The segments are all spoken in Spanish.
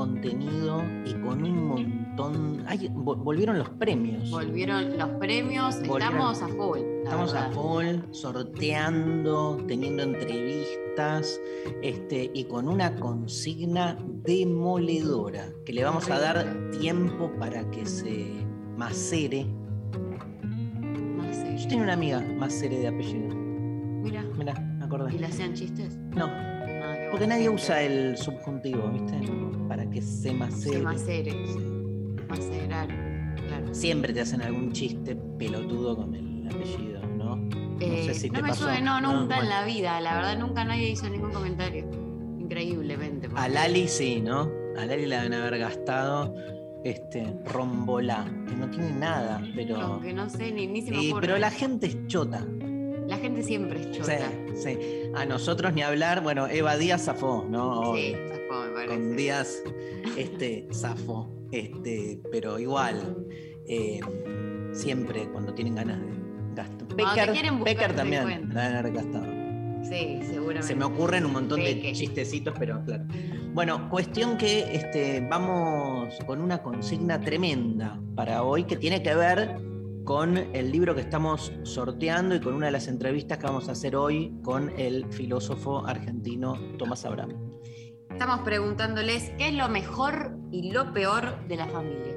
contenido y con un montón. Ay, volvieron los premios. Volvieron los premios, Volvieron. estamos a full. Estamos a full, sorteando, teniendo entrevistas este, y con una consigna demoledora que le vamos a dar tiempo para que se macere. Yo tenía una amiga macere de apellido. Mira, Mirá, me acordé. ¿y le hacían chistes? No, porque nadie usa el subjuntivo, ¿viste? Para que se macere. Se macere, Sí. macerar, claro. Siempre te hacen algún chiste pelotudo con el apellido, ¿no? No Eh, sé si no te me pasó. sube, no, nunca en bueno. la vida. La verdad, nunca nadie hizo ningún comentario. Increíblemente. porque- A Lali sí, ¿no? A Lali la deben haber gastado este, rombolá, que no tiene nada, pero. No, que no sé, ni, ni se me pero la gente es chota. La gente siempre es chota. Sí, sí. A nosotros ni hablar, bueno, Eva Díaz zafó, ¿no? Sí, zafó, me parece. Con Díaz, este, zafó. Este, pero igual, eh, siempre cuando tienen ganas de gasto. Becker, buscar, Becker también la haber gastado. Sí, seguramente. Se me ocurren un montón de chistecitos, pero claro. Bueno, cuestión que este, vamos con una consigna tremenda para hoy que tiene que ver con el libro que estamos sorteando y con una de las entrevistas que vamos a hacer hoy con el filósofo argentino Tomás Abraham. Estamos preguntándoles qué es lo mejor y lo peor de la familia.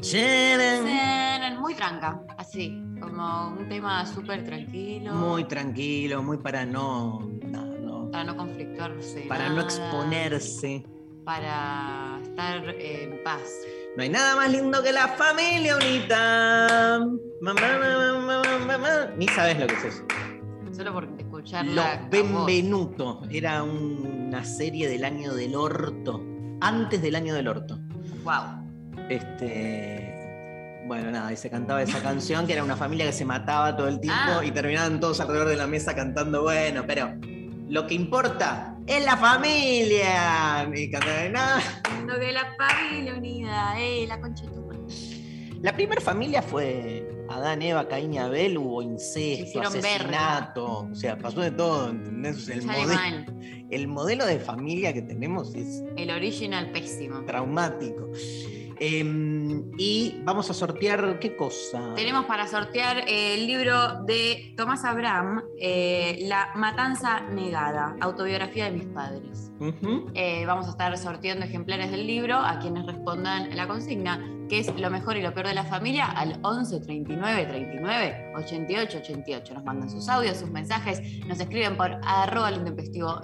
¡Charan! Muy tranca, así, como un tema súper tranquilo. Muy tranquilo, muy para no, no, no, Para no conflictuarse. para no exponerse. Para estar en paz. No hay nada más lindo que la familia unita. Mamá, mamá, mamá, mamá. Ni sabes lo que es eso. Solo por escuchar Los. Benvenuto. Era una serie del año del orto. Antes del año del orto. Wow. Este. Bueno, nada, y se cantaba esa canción que era una familia que se mataba todo el tiempo Ah. y terminaban todos alrededor de la mesa cantando, bueno, pero lo que importa es la familia. Cantaban, "No, Lo de la familia unida, eh, la concha de tu madre. La primera familia fue Adán, Eva, Caín y Abel, hubo incesto, asesinato, o sea, pasó de todo, ¿entendés? El, Sale mode- mal. el modelo de familia que tenemos es El original pésimo. traumático. Em, y vamos a sortear qué cosa. Tenemos para sortear el libro de Tomás Abraham, eh, La Matanza Negada, autobiografía de mis padres. Eh, vamos a estar sorteando ejemplares del libro a quienes respondan la consigna, que es lo mejor y lo peor de la familia, al 11 39 39 88 88. Nos mandan sus audios, sus mensajes, nos escriben por arroba el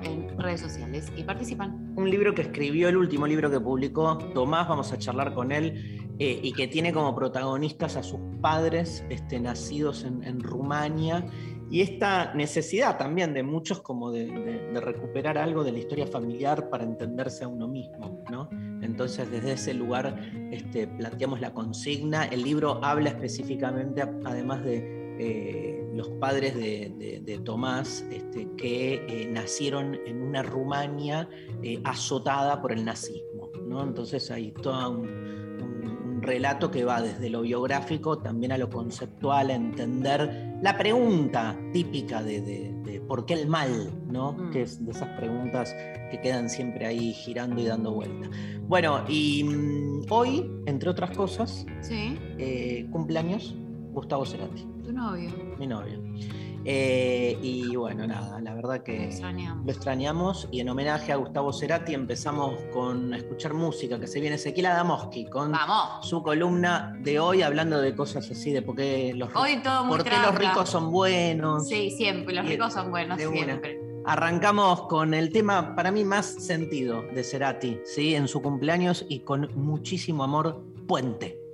en redes sociales y participan. Un libro que escribió, el último libro que publicó Tomás, vamos a charlar con él, eh, y que tiene como protagonistas a sus padres este, nacidos en, Rumania, y esta necesidad también de muchos como de recuperar algo de la historia familiar para entenderse a uno mismo, ¿no? Entonces desde ese lugar este, planteamos la consigna, el libro habla específicamente, además de eh, los padres de, Tomás, este, que eh, nacieron en una Rumania eh, azotada por el nazismo. Entonces hay todo un, un- relato que va desde lo biográfico también a lo conceptual, a entender la pregunta típica de, de- de por qué el mal, ¿no? Mm. que es de esas preguntas que quedan siempre ahí girando y dando vuelta. Bueno, y mm, hoy, entre otras cosas, Sí. eh, cumpleaños Gustavo Cerati, Tu novio. mi novio. Eh, y bueno, nada, la verdad que extrañamos. lo extrañamos y en homenaje a Gustavo Cerati empezamos con a escuchar música que se viene Ezequiel Adamoski con Vamos. su columna de hoy hablando de cosas así, de por qué los, Hoy todo por qué los ricos son buenos. Sí, siempre. Los ricos son buenos, una. siempre. Arrancamos con el tema para mí más sentido de Cerati, ¿sí? en su cumpleaños y con muchísimo amor, Puente.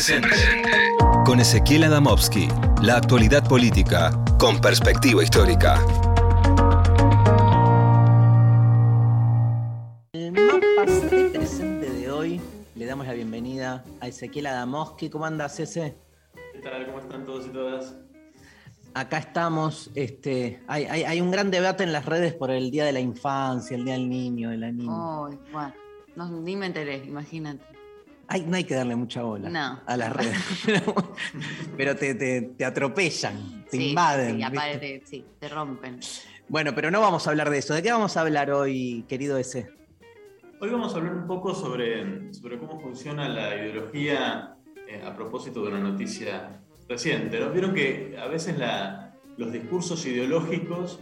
Presente. Con Ezequiel Adamovsky, la actualidad política con perspectiva histórica. El mapa de presente de hoy le damos la bienvenida a Ezequiel Adamovsky. ¿Cómo andas, Ese? ¿Qué tal? ¿Cómo están todos y todas? Acá estamos. Este, hay, hay- hay un gran debate en las redes por el Día de la Infancia, el Día del Niño, de la Niña. Ay, bueno, no, ni me enteré, imagínate. Ay, no hay que darle mucha bola No. a las redes. pero te, te- te atropellan, te Sí, invaden. Sí, aparte, sí, te rompen. Bueno, pero no vamos a hablar de eso. ¿De qué vamos a hablar hoy, querido ese? Hoy vamos a hablar un poco sobre, sobre cómo funciona la ideología eh, a propósito de una noticia reciente. ¿no? Vieron que a veces la- los discursos ideológicos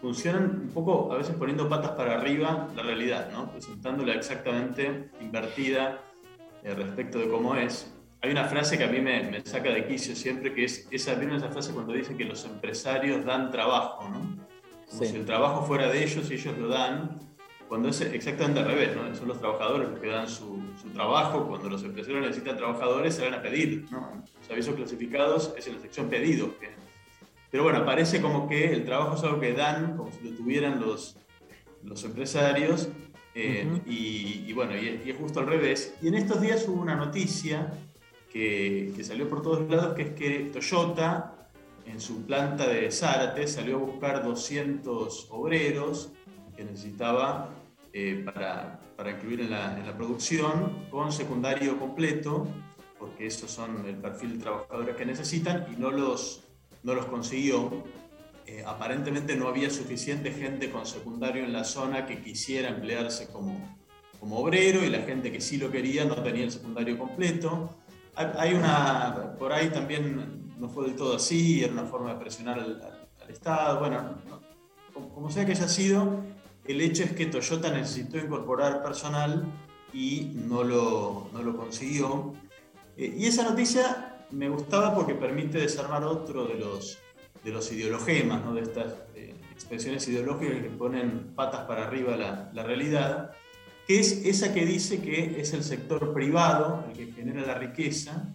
funcionan un poco, a veces poniendo patas para arriba la realidad, ¿no? presentándola exactamente invertida respecto de cómo es. Hay una frase que a mí me, me saca de quicio siempre, que es esa, ¿vieron esa frase cuando dicen que los empresarios dan trabajo? ¿no? Como Sí. si el trabajo fuera de ellos y ellos lo dan, cuando es exactamente al revés, ¿no? Son los trabajadores los que dan su, su trabajo, cuando los empresarios necesitan trabajadores se van a pedir, ¿no? Los avisos clasificados es en la sección pedidos. Pero bueno, parece como que el trabajo es algo que dan, como si lo tuvieran los, los empresarios, eh, y, y bueno, y es, y es justo al revés. Y en estos días hubo una noticia que, que salió por todos lados, que es que Toyota, en su planta de Zárate, salió a buscar 200 obreros que necesitaba eh, para, para incluir en la, en la producción con secundario completo, porque esos son el perfil de trabajadores que necesitan y no los, no los consiguió. Eh, aparentemente no había suficiente gente con secundario en la zona que quisiera emplearse como, como obrero y la gente que sí lo quería no tenía el secundario completo. Hay una, por ahí también no fue del todo así, era una forma de presionar al, Estado, bueno, no- como, como sea que haya sido, el hecho es que Toyota necesitó incorporar personal y no lo, no lo consiguió. Eh, y esa noticia me gustaba porque permite desarmar otro de los, de los ideologemas, ¿no? de estas eh, expresiones ideológicas que ponen patas para arriba la, la realidad, que es esa que dice que es el sector privado el que genera la riqueza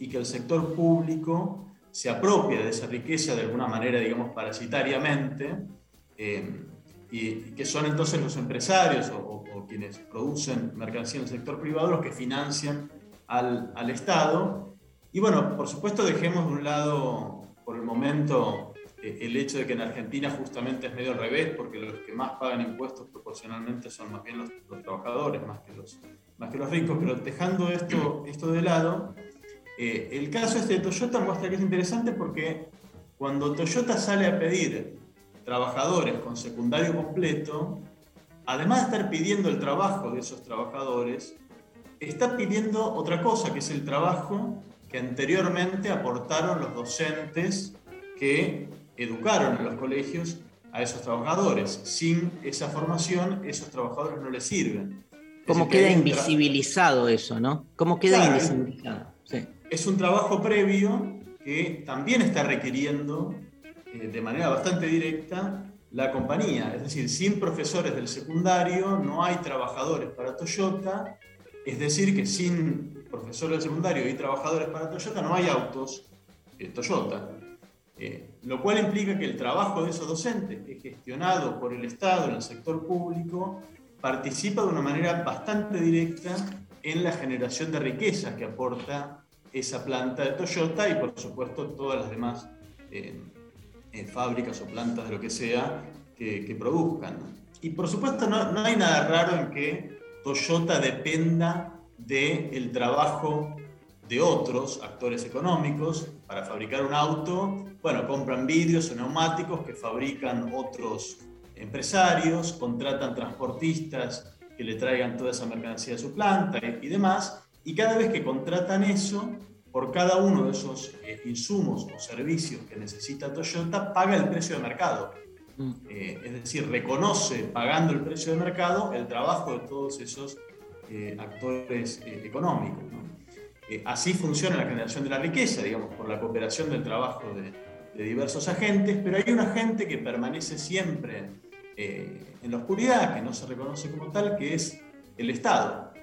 y que el sector público se apropia de esa riqueza de alguna manera, digamos, parasitariamente, eh, y, que son entonces los empresarios o, o- o quienes producen mercancía en el sector privado los que financian al, al Estado. Y bueno, por supuesto dejemos de un lado por el momento eh, el hecho de que en Argentina justamente es medio al revés, porque los que más pagan impuestos proporcionalmente son más bien los, los trabajadores, más que los, más que los ricos, pero dejando esto, esto de lado, eh, el caso este de Toyota muestra que es interesante porque cuando Toyota sale a pedir trabajadores con secundario completo, además de estar pidiendo el trabajo de esos trabajadores, está pidiendo otra cosa, que es el trabajo que anteriormente aportaron los docentes que educaron en los colegios a esos trabajadores. Sin esa formación, esos trabajadores no les sirven. ¿Cómo que queda tra- invisibilizado eso, no? ¿Cómo queda Claro. invisibilizado? Sí. es un trabajo previo que también está requiriendo eh, de manera bastante directa la compañía. Es decir, sin profesores del secundario no hay trabajadores para Toyota. Es decir, que sin profesores del secundario y trabajadores para Toyota no hay autos eh, Toyota. Lo cual implica que el trabajo de esos docentes, que es gestionado por el Estado en el sector público, participa de una manera bastante directa en la generación de riqueza que aporta esa planta de Toyota y por supuesto todas las demás eh, eh, fábricas o plantas de lo que sea que, que produzcan. Y por supuesto no, no hay nada raro en que Toyota dependa del trabajo de otros actores económicos para fabricar un auto. Bueno, compran vidrios o neumáticos que fabrican otros empresarios, contratan transportistas que le traigan toda esa mercancía a su planta y, y demás. Y cada vez que contratan eso, por cada uno de esos eh, insumos o servicios que necesita Toyota, paga el precio de mercado. Mm. Eh, es decir, reconoce pagando el precio de mercado el trabajo de todos esos eh, actores eh, económicos. Eh, así funciona la generación de la riqueza, digamos, por la cooperación del trabajo de, diversos agentes, pero hay un agente que permanece siempre en la oscuridad, que no se reconoce como tal, que es el Estado.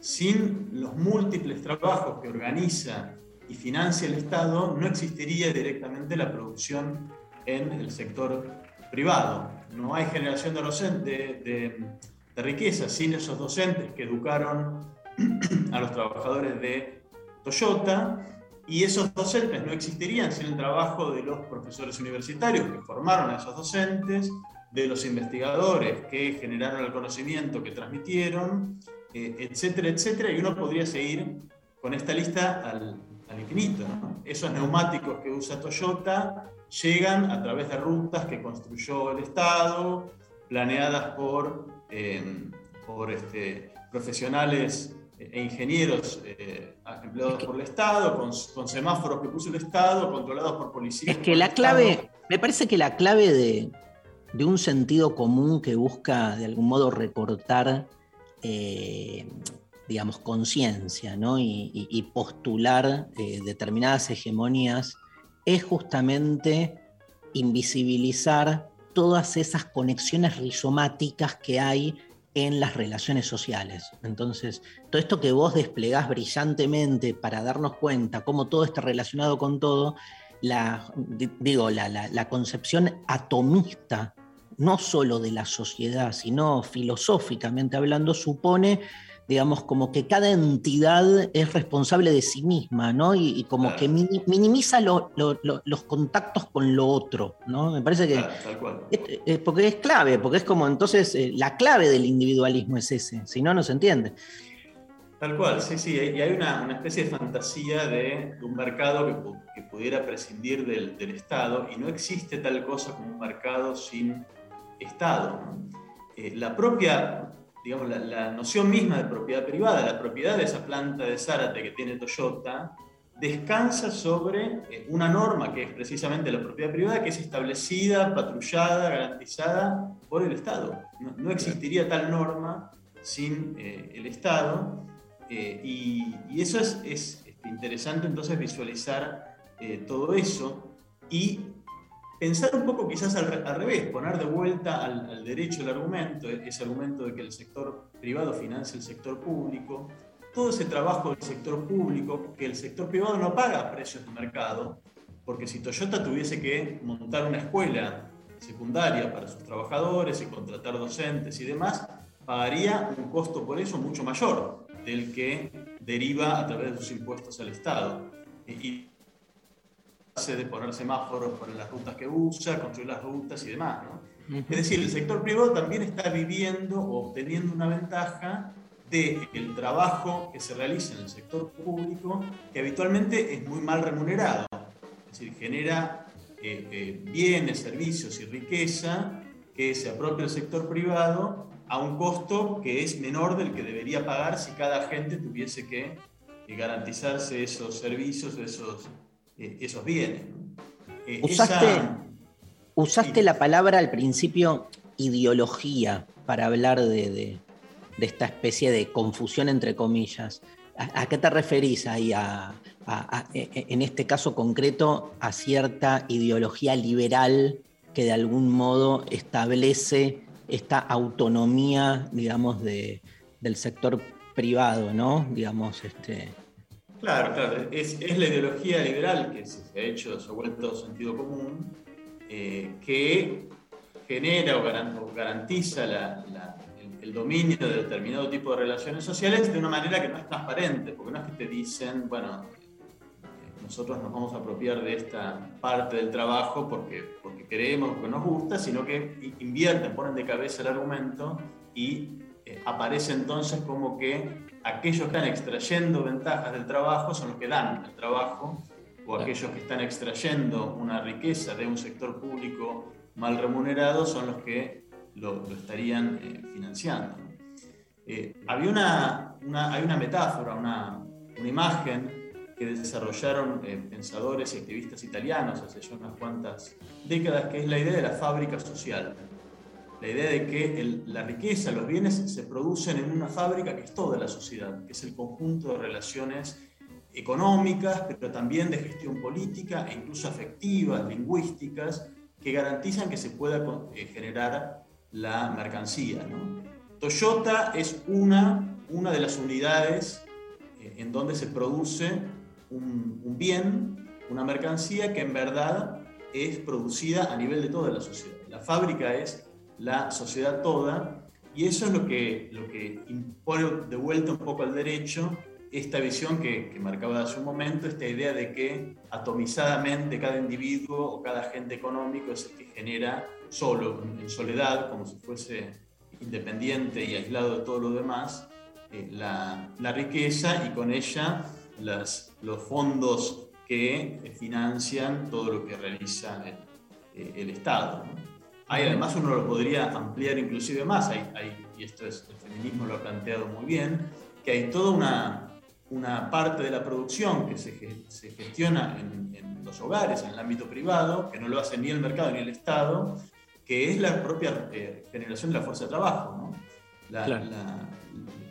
sin los múltiples trabajos que organiza y financia el Estado, no existiría directamente la producción en el sector privado. No hay generación de, de, de riqueza sin esos docentes que educaron a los trabajadores de Toyota y esos docentes no existirían sin el trabajo de los profesores universitarios que formaron a esos docentes, de los investigadores que generaron el conocimiento que transmitieron, eh, etcétera, etcétera. Y uno podría seguir con esta lista al, infinito. Esos neumáticos que usa Toyota llegan a través de rutas que construyó el Estado, planeadas por, por este, profesionales e ingenieros eh, empleados por el Estado, con, semáforos que puso el Estado, controlados por policías. Es que la clave, me parece que la clave de, un sentido común que busca de algún modo recortar, eh, digamos, conciencia ¿no? y, postular eh, determinadas hegemonías es justamente invisibilizar todas esas conexiones rizomáticas que hay en las relaciones sociales. Entonces, todo esto que vos desplegás brillantemente para darnos cuenta cómo todo está relacionado con todo, la, digo, la, la concepción atomista, no solo de la sociedad, sino filosóficamente hablando, supone digamos, como que cada entidad es responsable de sí misma, ¿no? Y, como que minimiza los contactos con lo otro, ¿no? Me parece que... Es, porque es clave, porque es como entonces eh, la clave del individualismo es ese, si no, no se entiende. Tal cual, sí, sí, y hay una, especie de fantasía de, un mercado que, pudiera prescindir del, Estado, y no existe tal cosa como un mercado sin Estado. Eh, la propia digamos, la, noción misma de propiedad privada, la propiedad de esa planta de Zárate que tiene Toyota, descansa sobre eh, una norma que es precisamente la propiedad privada, que es establecida, patrullada, garantizada por el Estado. No, existiría tal norma sin eh, el Estado. Eh, y, eso es, es, este, interesante entonces visualizar todo eso y pensar un poco quizás al, revés, poner de vuelta al, derecho el argumento, ese argumento de que el sector privado financia el sector público, todo ese trabajo del sector público, que el sector privado no paga precios de mercado, porque si Toyota tuviese que montar una escuela secundaria para sus trabajadores y contratar docentes y demás, pagaría un costo por eso mucho mayor del que deriva a través de sus impuestos al Estado. Y de poner semáforos para las rutas que usa, construir las rutas y demás. Es decir, el sector privado también está viviendo o obteniendo una ventaja del el trabajo que se realiza en el sector público, que habitualmente es muy mal remunerado. Es decir, genera eh, eh, bienes, servicios y riqueza que se apropia el sector privado a un costo que es menor del que debería pagar si cada agente tuviese que garantizarse esos servicios, esos eh, esos bienes. Eh, usaste, la palabra al principio ideología para hablar de, esta especie de confusión entre comillas. ¿A, qué te referís ahí? E, e, en este caso concreto, a cierta ideología liberal que de algún modo establece esta autonomía, digamos, de, del sector privado, ¿no? Digamos, este, Claro, claro, es, la ideología liberal que se ha hecho, se ha vuelto sentido común, eh, que genera o garantiza el, dominio de determinado tipo de relaciones sociales de una manera que no es transparente, porque no es que te dicen, bueno, nosotros nos vamos a apropiar de esta parte del trabajo porque, porque queremos, porque nos gusta, sino que invierten, ponen de cabeza el argumento y eh, aparece entonces como que aquellos que están extrayendo ventajas del trabajo son los que dan el trabajo, o aquellos que están extrayendo una riqueza de un sector público mal remunerado son los que lo, estarían eh, financiando. Eh, había una, hay una metáfora, una, una imagen que desarrollaron eh, pensadores y activistas italianos hace ya unas cuantas décadas, que es la idea de la fábrica social la idea de que la riqueza, los bienes se producen en una fábrica que es toda la sociedad, que es el conjunto de relaciones económicas, pero también de gestión política e incluso afectivas, lingüísticas, que garantizan que se pueda eh, generar la mercancía. Toyota es una una de las unidades eh, en donde se produce un, un bien, una mercancía que en verdad es producida a nivel de toda la sociedad. La fábrica es la sociedad toda y eso es lo que, lo que impone de vuelta un poco al derecho esta visión que, marcaba hace un momento, esta idea de que atomizadamente cada individuo o cada agente económico es el que genera solo, en soledad, como si fuese independiente y aislado de todo lo demás, eh, la, la, riqueza y con ella los fondos que financian todo lo que realiza el, eh, el Estado. Hay, además uno lo podría ampliar inclusive más, hay, hay, y esto es, el feminismo lo ha planteado muy bien, que hay toda una, una parte de la producción que se, se gestiona en, en, los hogares, en el ámbito privado, que no lo hace ni el mercado ni el Estado, que es la propia eh, generación de la fuerza de trabajo. ¿no? La, claro. la,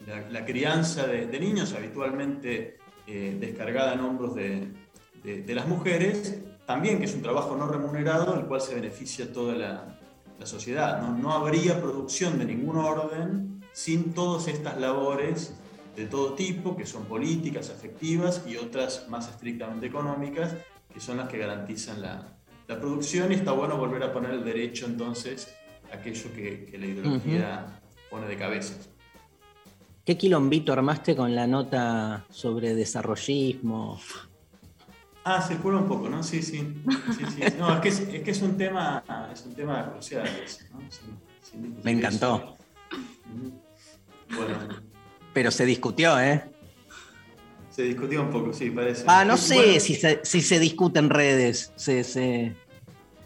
la, la, crianza de, de niños, habitualmente eh, descargada en hombros de, de, de, las mujeres, también que es un trabajo no remunerado, el cual se beneficia toda la, sociedad. ¿no? no habría producción de ningún orden sin todas estas labores de todo tipo, que son políticas, afectivas y otras más estrictamente económicas, que son las que garantizan la, la producción y está bueno volver a poner el derecho entonces aquello que, que la ideología uh -huh. pone de cabeza. ¿Qué quilombito armaste con la nota sobre desarrollismo? Ah, circula un poco, ¿no? Sí, sí. sí, sí. No, es que es, es, que es un tema, es un tema crucial. ¿no? Sin, sin Me encantó. Bueno. Pero se discutió, ¿eh? Se discutió un poco, sí, parece. Ah, no sé bueno, si, se, si se discute en redes, se, se,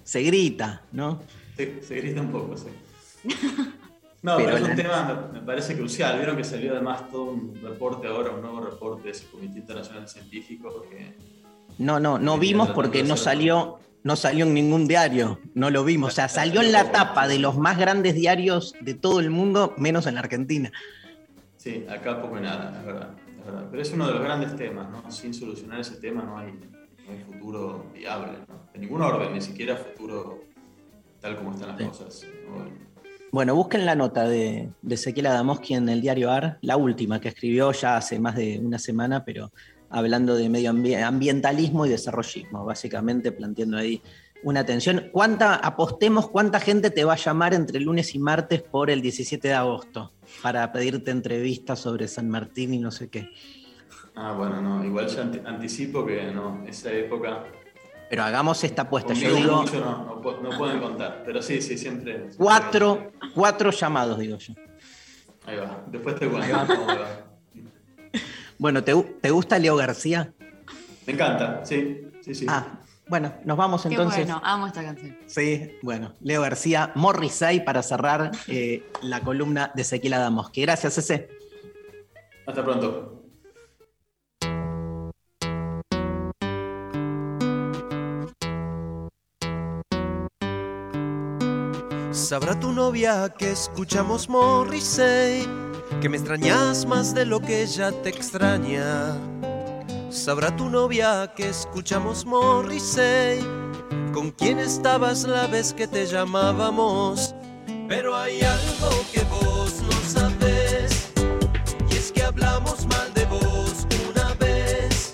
se grita, ¿no? Se, se, grita un poco, sí. No, pero, pero es un tema, me parece crucial. Vieron que salió además todo un reporte ahora, un nuevo reporte de ese Comité Internacional Científico. Que, no, no, no vimos porque no salió, no salió en ningún diario, no lo vimos. O sea, salió en la tapa de los más grandes diarios de todo el mundo, menos en la Argentina. Sí, acá poco y nada, es verdad. Pero es uno de los grandes temas, ¿no? Sin solucionar ese tema no hay, no hay futuro viable, ¿no? De ningún orden, ni siquiera futuro tal como están las sí. cosas. ¿no? Bueno, busquen la nota de, de Ezequiel Adamoski en el diario AR, la última que escribió ya hace más de una semana, pero hablando de medio ambientalismo y desarrollismo, básicamente planteando ahí una atención. ¿Cuánta, apostemos cuánta gente te va a llamar entre lunes y martes por el 17 de agosto para pedirte entrevistas sobre San Martín y no sé qué? Ah, bueno, no, igual ya anticipo que no, esa época pero hagamos esta apuesta. Yo digo. Mucho no, no, no, pueden contar, pero sí, sí, siempre. siempre cuatro, cuatro llamados, digo yo. Ahí va. Después te cuento Bueno, ¿te, ¿te, gusta Leo García? Me encanta, sí, sí, sí. Ah, bueno, nos vamos entonces. Qué bueno, amo esta canción. Sí, bueno, Leo García, Morrissey para cerrar eh, la columna de Ezequiel Adamoski. Gracias, ese. Hasta pronto. Sabrá tu novia que escuchamos Morrissey, que me extrañas más de lo que ella te extraña. Sabrá tu novia que escuchamos Morrissey, con quién estabas la vez que te llamábamos. Pero hay algo que vos no sabes, y es que hablamos mal de vos una vez,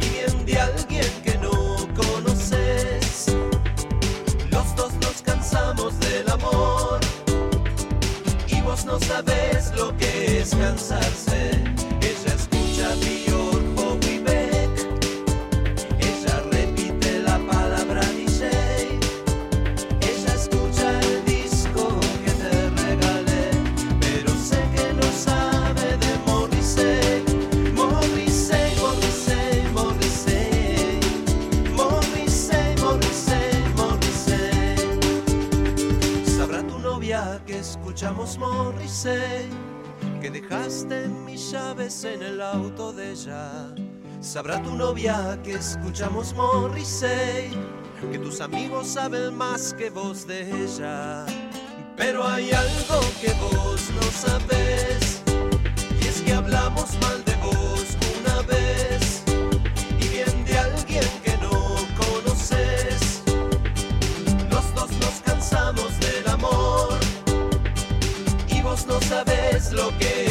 y bien de alguien que no conoces. Los dos nos cansamos del amor, y vos no sabes lo que es cansarse. Ella escucha Bjork, Bowie, Beck, ella repite la palabra DJ, ella escucha el disco que te regalé, pero sé que no sabe de Morrissey, Morrissey, Morrissey, Morrissey, Morrissey, Morrissey, Morrissey. Sabrá tu novia que escuchamos Morrissey, que dejaste mis llaves en el auto de ella. Sabrá tu novia que escuchamos Morrissey, que tus amigos saben más que vos de ella. Pero hay algo que vos no sabes, y es que hablamos mal de lo que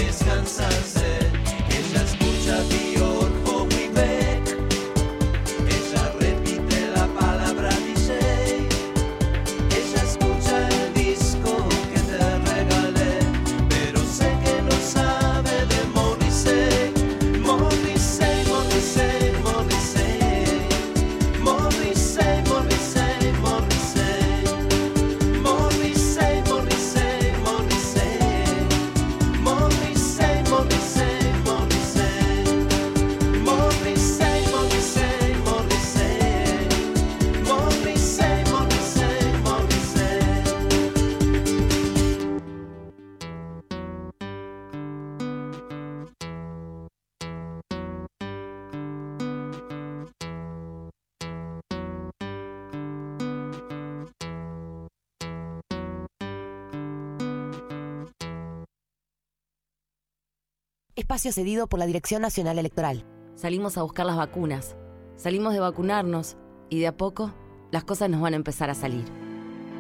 Espacio cedido por la Dirección Nacional Electoral. Salimos a buscar las vacunas, salimos de vacunarnos y de a poco las cosas nos van a empezar a salir.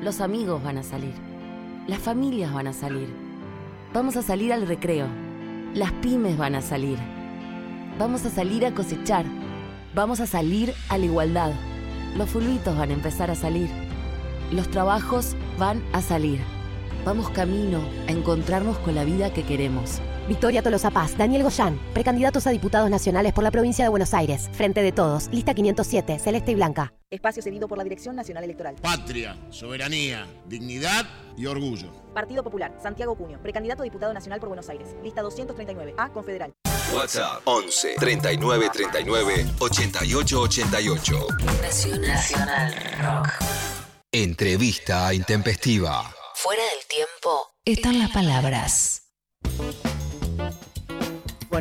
Los amigos van a salir, las familias van a salir. Vamos a salir al recreo, las pymes van a salir. Vamos a salir a cosechar, vamos a salir a la igualdad. Los fulbitos van a empezar a salir, los trabajos van a salir. Vamos camino a encontrarnos con la vida que queremos. Victoria Tolosa Paz, Daniel Goyán, precandidatos a diputados nacionales por la provincia de Buenos Aires. Frente de todos, lista 507, celeste y blanca. Espacio cedido por la Dirección Nacional Electoral. Patria, soberanía, dignidad y orgullo. Partido Popular, Santiago Cuño, precandidato a diputado nacional por Buenos Aires. Lista 239, A, Confederal. WhatsApp 11 39 39 88 88. Nacional Rock. Entrevista intempestiva. Fuera del tiempo están las palabras.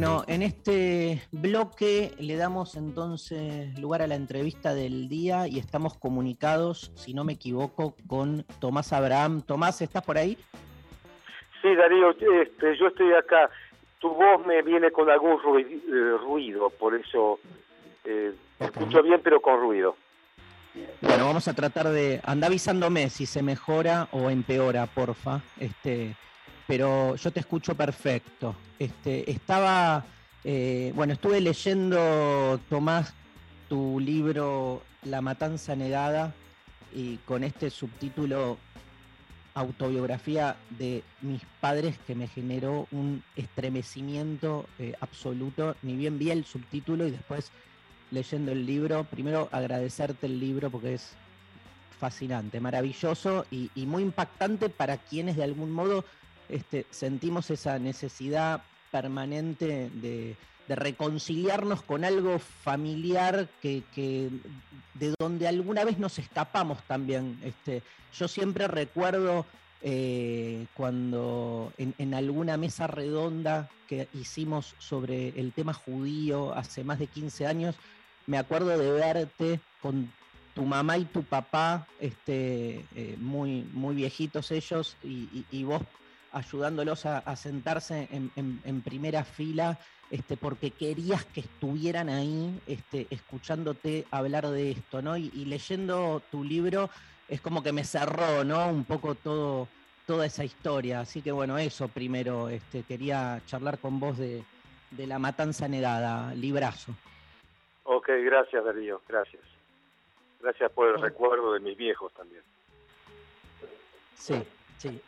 Bueno, en este bloque le damos entonces lugar a la entrevista del día y estamos comunicados, si no me equivoco, con Tomás Abraham. Tomás, ¿estás por ahí? Sí, Darío, este, yo estoy acá. Tu voz me viene con algún eh, ruido, por eso eh, escucho bien, pero con ruido. Bueno, vamos a tratar de. Anda avisándome si se mejora o empeora, porfa. Este, pero yo te escucho perfecto. Este, estaba. eh, bueno, estuve leyendo, Tomás, tu libro La Matanza Negada, y con este subtítulo autobiografía de mis padres que me generó un estremecimiento eh, absoluto. Ni bien vi el subtítulo y después leyendo el libro, primero agradecerte el libro porque es fascinante, maravilloso y, y muy impactante para quienes de algún modo este, sentimos esa necesidad permanente de, reconciliarnos con algo familiar que, de donde alguna vez nos escapamos también. Este, yo siempre recuerdo eh, cuando en, alguna mesa redonda que hicimos sobre el tema judío hace más de 15 años, me acuerdo de verte con tu mamá y tu papá, este, eh, muy, muy viejitos ellos, y vos ayudándolos a, a sentarse en, en- en primera fila, este, porque querías que estuvieran ahí este, escuchándote hablar de esto, ¿no? Y, y leyendo tu libro es como que me cerró, ¿no? Un poco todo, toda esa historia. Así que bueno, eso primero, este, quería charlar con vos de, de la matanza negada, librazo. Ok, gracias, Darío, gracias. Gracias por el recuerdo de mis viejos también. Sí, sí.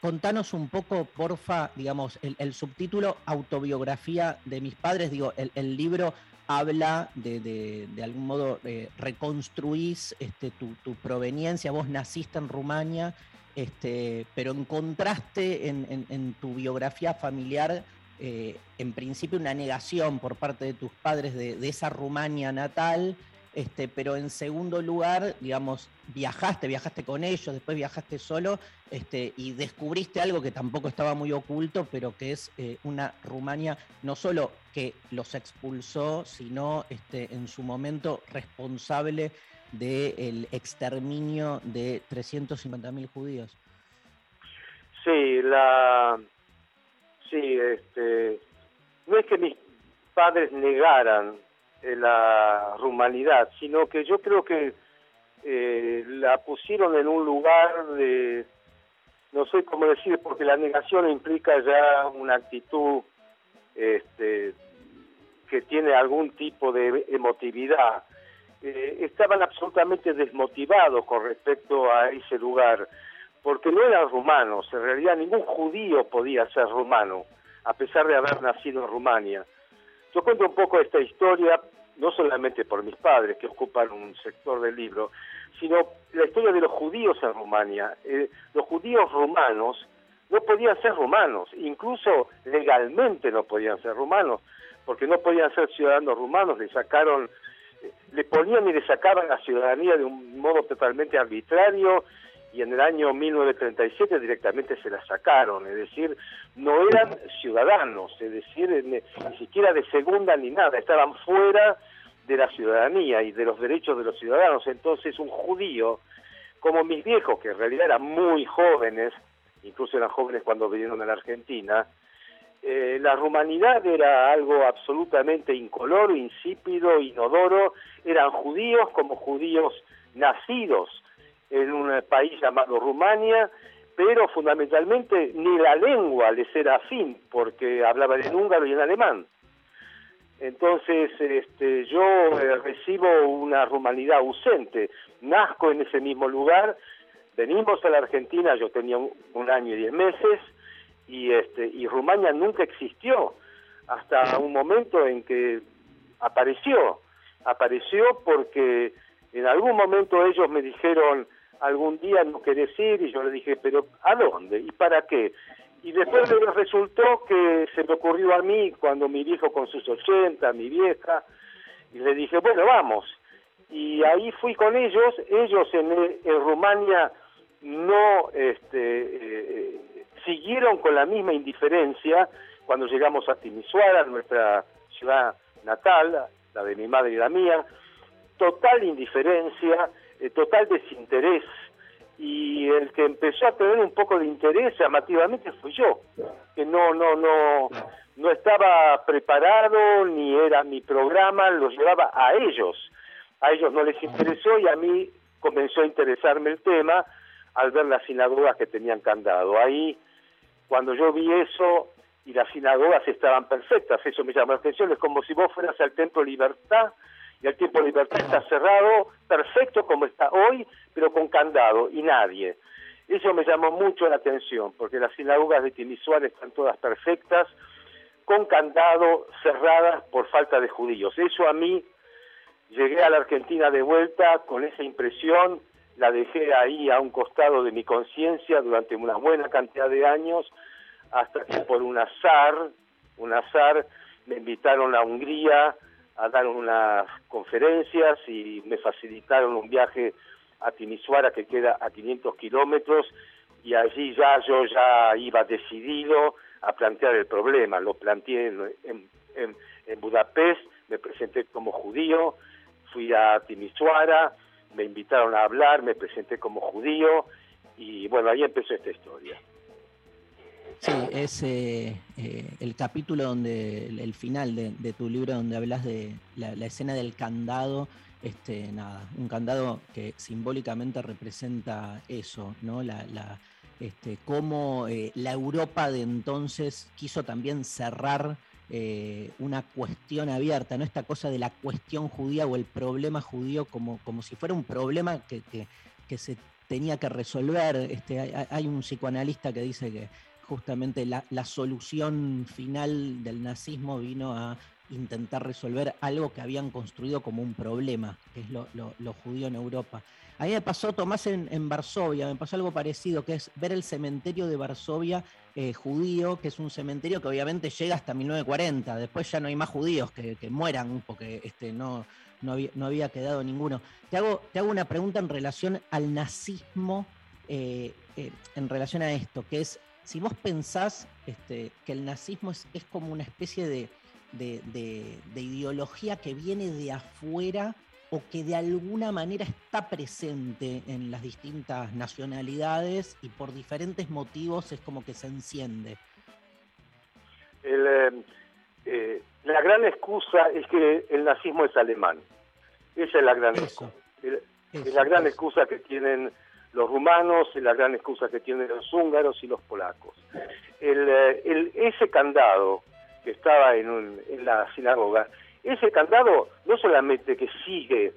Contanos un poco, porfa, digamos, el, subtítulo Autobiografía de mis padres. Digo, el, el libro habla de, de, de algún modo, eh, reconstruís este, tu, tu proveniencia. Vos naciste en Rumania, este, pero encontraste en, en- en tu biografía familiar, eh, en principio, una negación por parte de tus padres de, de esa Rumania natal. Este, pero en segundo lugar, digamos, viajaste, viajaste con ellos, después viajaste solo, este, y descubriste algo que tampoco estaba muy oculto, pero que es eh, una Rumania no solo que los expulsó, sino este, en su momento responsable del exterminio de 350.000 judíos. Sí, la... Sí, este... No es que mis padres negaran la rumanidad, sino que yo creo que eh, la pusieron en un lugar de... No sé cómo decir, porque la negación implica ya una actitud este, que tiene algún tipo de emotividad. Eh, estaban absolutamente desmotivados con respecto a ese lugar, porque no eran rumanos, en realidad ningún judío podía ser rumano, a pesar de haber nacido en Rumania. Yo cuento un poco esta historia, no solamente por mis padres, que ocupan un sector del libro, sino la historia de los judíos en Rumania. Eh, los judíos rumanos no podían ser rumanos, incluso legalmente no podían ser rumanos, porque no podían ser ciudadanos rumanos, le sacaron, eh, le ponían y le sacaban la ciudadanía de un modo totalmente arbitrario y en el año 1937 directamente se la sacaron, es decir, no eran ciudadanos, es decir, ni, ni siquiera de segunda ni nada, estaban fuera de la ciudadanía y de los derechos de los ciudadanos. Entonces un judío, como mis viejos, que en realidad eran muy jóvenes, incluso eran jóvenes cuando vinieron a la Argentina, eh, la rumanidad era algo absolutamente incoloro, insípido, inodoro, eran judíos como judíos nacidos en un país llamado Rumania, pero fundamentalmente ni la lengua les era afín, porque hablaban en húngaro y en alemán. Entonces, este, yo eh, recibo una rumanidad ausente, nazco en ese mismo lugar, venimos a la Argentina, yo tenía un, un año y diez meses, y este y Rumania nunca existió hasta un momento en que apareció apareció porque en algún momento ellos me dijeron algún día no querés ir y yo le dije pero ¿a dónde? ¿y para qué? y después les resultó que se me ocurrió a mí cuando mi viejo con sus 80, mi vieja y le dije bueno vamos y ahí fui con ellos ellos en, en Rumania no este eh, siguieron con la misma indiferencia cuando llegamos a Timisoara, nuestra ciudad natal, la de mi madre y la mía, total indiferencia, eh, total desinterés, y el que empezó a tener un poco de interés llamativamente fui yo, que no, no, no, no estaba preparado, ni era mi programa, lo llevaba a ellos, a ellos no les interesó y a mí comenzó a interesarme el tema al ver las sinagogas que tenían candado. Ahí cuando yo vi eso y las sinagogas estaban perfectas, eso me llamó la atención, es como si vos fueras al Templo Libertad y el Templo Libertad está cerrado, perfecto como está hoy, pero con candado y nadie. Eso me llamó mucho la atención, porque las sinagogas de Timisoara están todas perfectas, con candado, cerradas por falta de judíos. Eso a mí, llegué a la Argentina de vuelta con esa impresión, la dejé ahí a un costado de mi conciencia durante una buena cantidad de años, hasta que por un azar, un azar, me invitaron a Hungría a dar unas conferencias y me facilitaron un viaje a Timisoara que queda a 500 kilómetros y allí ya yo ya iba decidido a plantear el problema. Lo planteé en, en, Budapest, me presenté como judío, fui a Timisoara, me invitaron a hablar, me presenté como judío y bueno, ahí empezó esta historia. Sí, es eh, eh, el capítulo donde, el, final de, tu libro donde hablas de la, escena del candado, este, nada, un candado que simbólicamente representa eso, ¿no? La, la este, cómo eh, la Europa de entonces quiso también cerrar una cuestión abierta, ¿no? Esta cosa de la cuestión judía o el problema judío como, como si fuera un problema que, que, se tenía que resolver. Este, hay, un psicoanalista que dice que justamente la, solución final del nazismo vino a intentar resolver algo que habían construido como un problema, que es lo, lo judío en Europa. A mí me pasó, Tomás, en, Varsovia, me pasó algo parecido, que es ver el cementerio de Varsovia eh, judío, que es un cementerio que obviamente llega hasta 1940. Después ya no hay más judíos que, mueran porque este, no, no, había, quedado ninguno. Te hago, te hago una pregunta en relación al nazismo, eh, eh, en relación a esto, que es, si vos pensás este, que el nazismo es, como una especie de, de ideología que viene de afuera o que de alguna manera está presente en las distintas nacionalidades y por diferentes motivos es como que se enciende? Eh, eh, la gran excusa es que el nazismo es alemán. Esa es la gran excusa. es la gran excusa que tienen los rumanos, la gran excusa que tienen los húngaros y los polacos. El, eh, ese candado que estaba en, en la sinagoga ese candado no solamente que sigue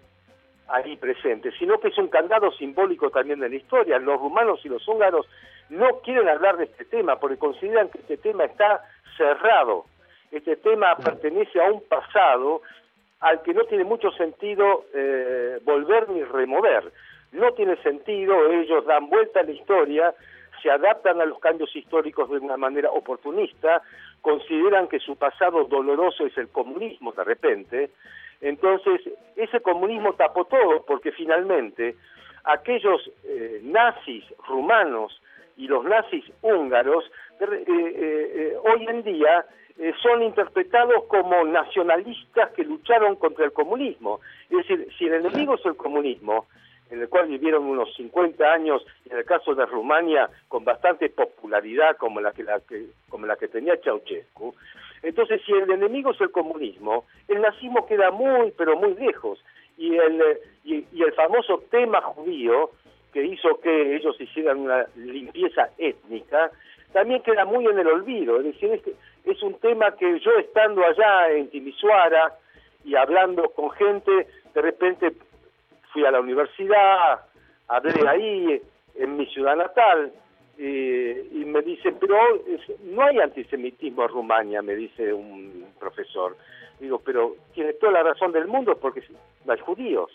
ahí presente, sino que es un candado simbólico también de la historia. Los rumanos y los húngaros no quieren hablar de este tema porque consideran que este tema está cerrado. Este tema pertenece a un pasado al que no tiene mucho sentido eh, volver ni remover. No tiene sentido, ellos dan vuelta a la historia, se adaptan a los cambios históricos de una manera oportunista, consideran que su pasado doloroso es el comunismo de repente, entonces ese comunismo tapó todo porque finalmente aquellos eh, nazis rumanos y los nazis húngaros eh, eh, hoy en día son interpretados como nacionalistas que lucharon contra el comunismo. Es decir, si el enemigo es el comunismo, en el cual vivieron unos 50 años, en el caso de Rumania, con bastante popularidad como la que, la que, como la que tenía Ceausescu. Entonces, si el enemigo es el comunismo, el nazismo queda muy, pero muy lejos. Y el, y, el famoso tema judío, que hizo que ellos hicieran una limpieza étnica, también queda muy en el olvido. Es decir, es un tema que yo estando allá en Timisoara y hablando con gente, de repente fui a la universidad, hablé ahí en mi ciudad natal, eh, y me dice, pero no hay antisemitismo en Rumania, me dice un profesor. Digo, pero tiene toda la razón del mundo porque no hay judíos.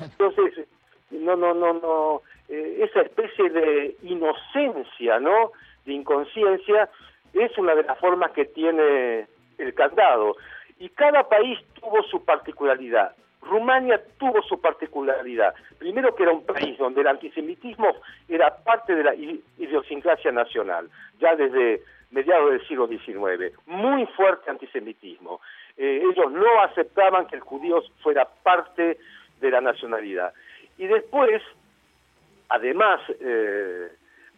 Entonces, no, no, no, no, eh, esa especie de inocencia, ¿no? De inconsciencia, es una de las formas que tiene el candado. Y cada país tuvo su particularidad. Rumania tuvo su particularidad. Primero que era un país donde el antisemitismo era parte de la idiosincrasia nacional, ya desde mediados del siglo XIX. Muy fuerte antisemitismo. Eh, ellos no aceptaban que el judío fuera parte de la nacionalidad. Y después, además eh,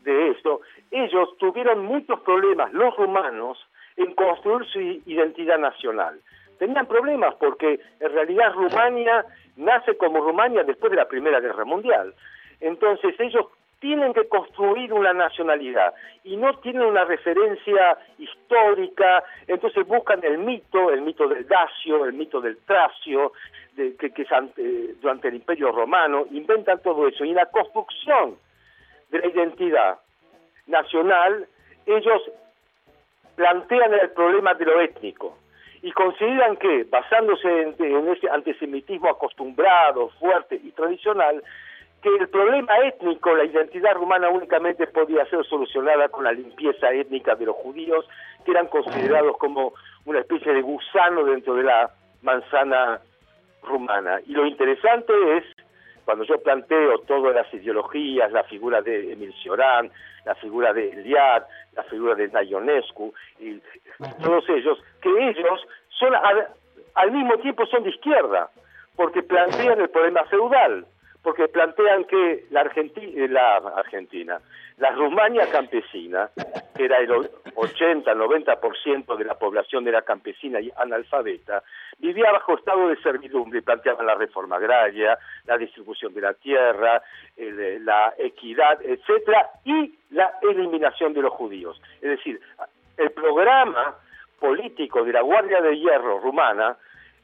de esto, ellos tuvieron muchos problemas, los rumanos, en construir su identidad nacional. Tenían problemas porque en realidad Rumania nace como Rumania después de la Primera Guerra Mundial. Entonces ellos tienen que construir una nacionalidad y no tienen una referencia histórica, entonces buscan el mito, el mito del Dacio, el mito del Tracio, que, es ante- durante el Imperio Romano, inventan todo eso. Y la construcción de la identidad nacional, ellos plantean el problema de lo étnico y consideran que, basándose en, ese antisemitismo acostumbrado, fuerte y tradicional, que el problema étnico, la identidad rumana únicamente podía ser solucionada con la limpieza étnica de los judíos, que eran considerados como una especie de gusano dentro de la manzana rumana. Y lo interesante es, cuando yo planteo todas las ideologías, la figura de Emil Cioran, la figura de Eliad, la figura de Nayonescu, y todos ellos, que ellos son al, al mismo tiempo son de izquierda, porque plantean el problema feudal, porque plantean que la, Argenti- eh, la Argentina, la Rumania campesina, que era el 80-90% de la población era campesina y analfabeta, vivía bajo estado de servidumbre y planteaban la reforma agraria, la distribución de la tierra, el, eh, la equidad, etcétera, y la eliminación de los judíos. Es decir, el programa político de la Guardia de Hierro rumana,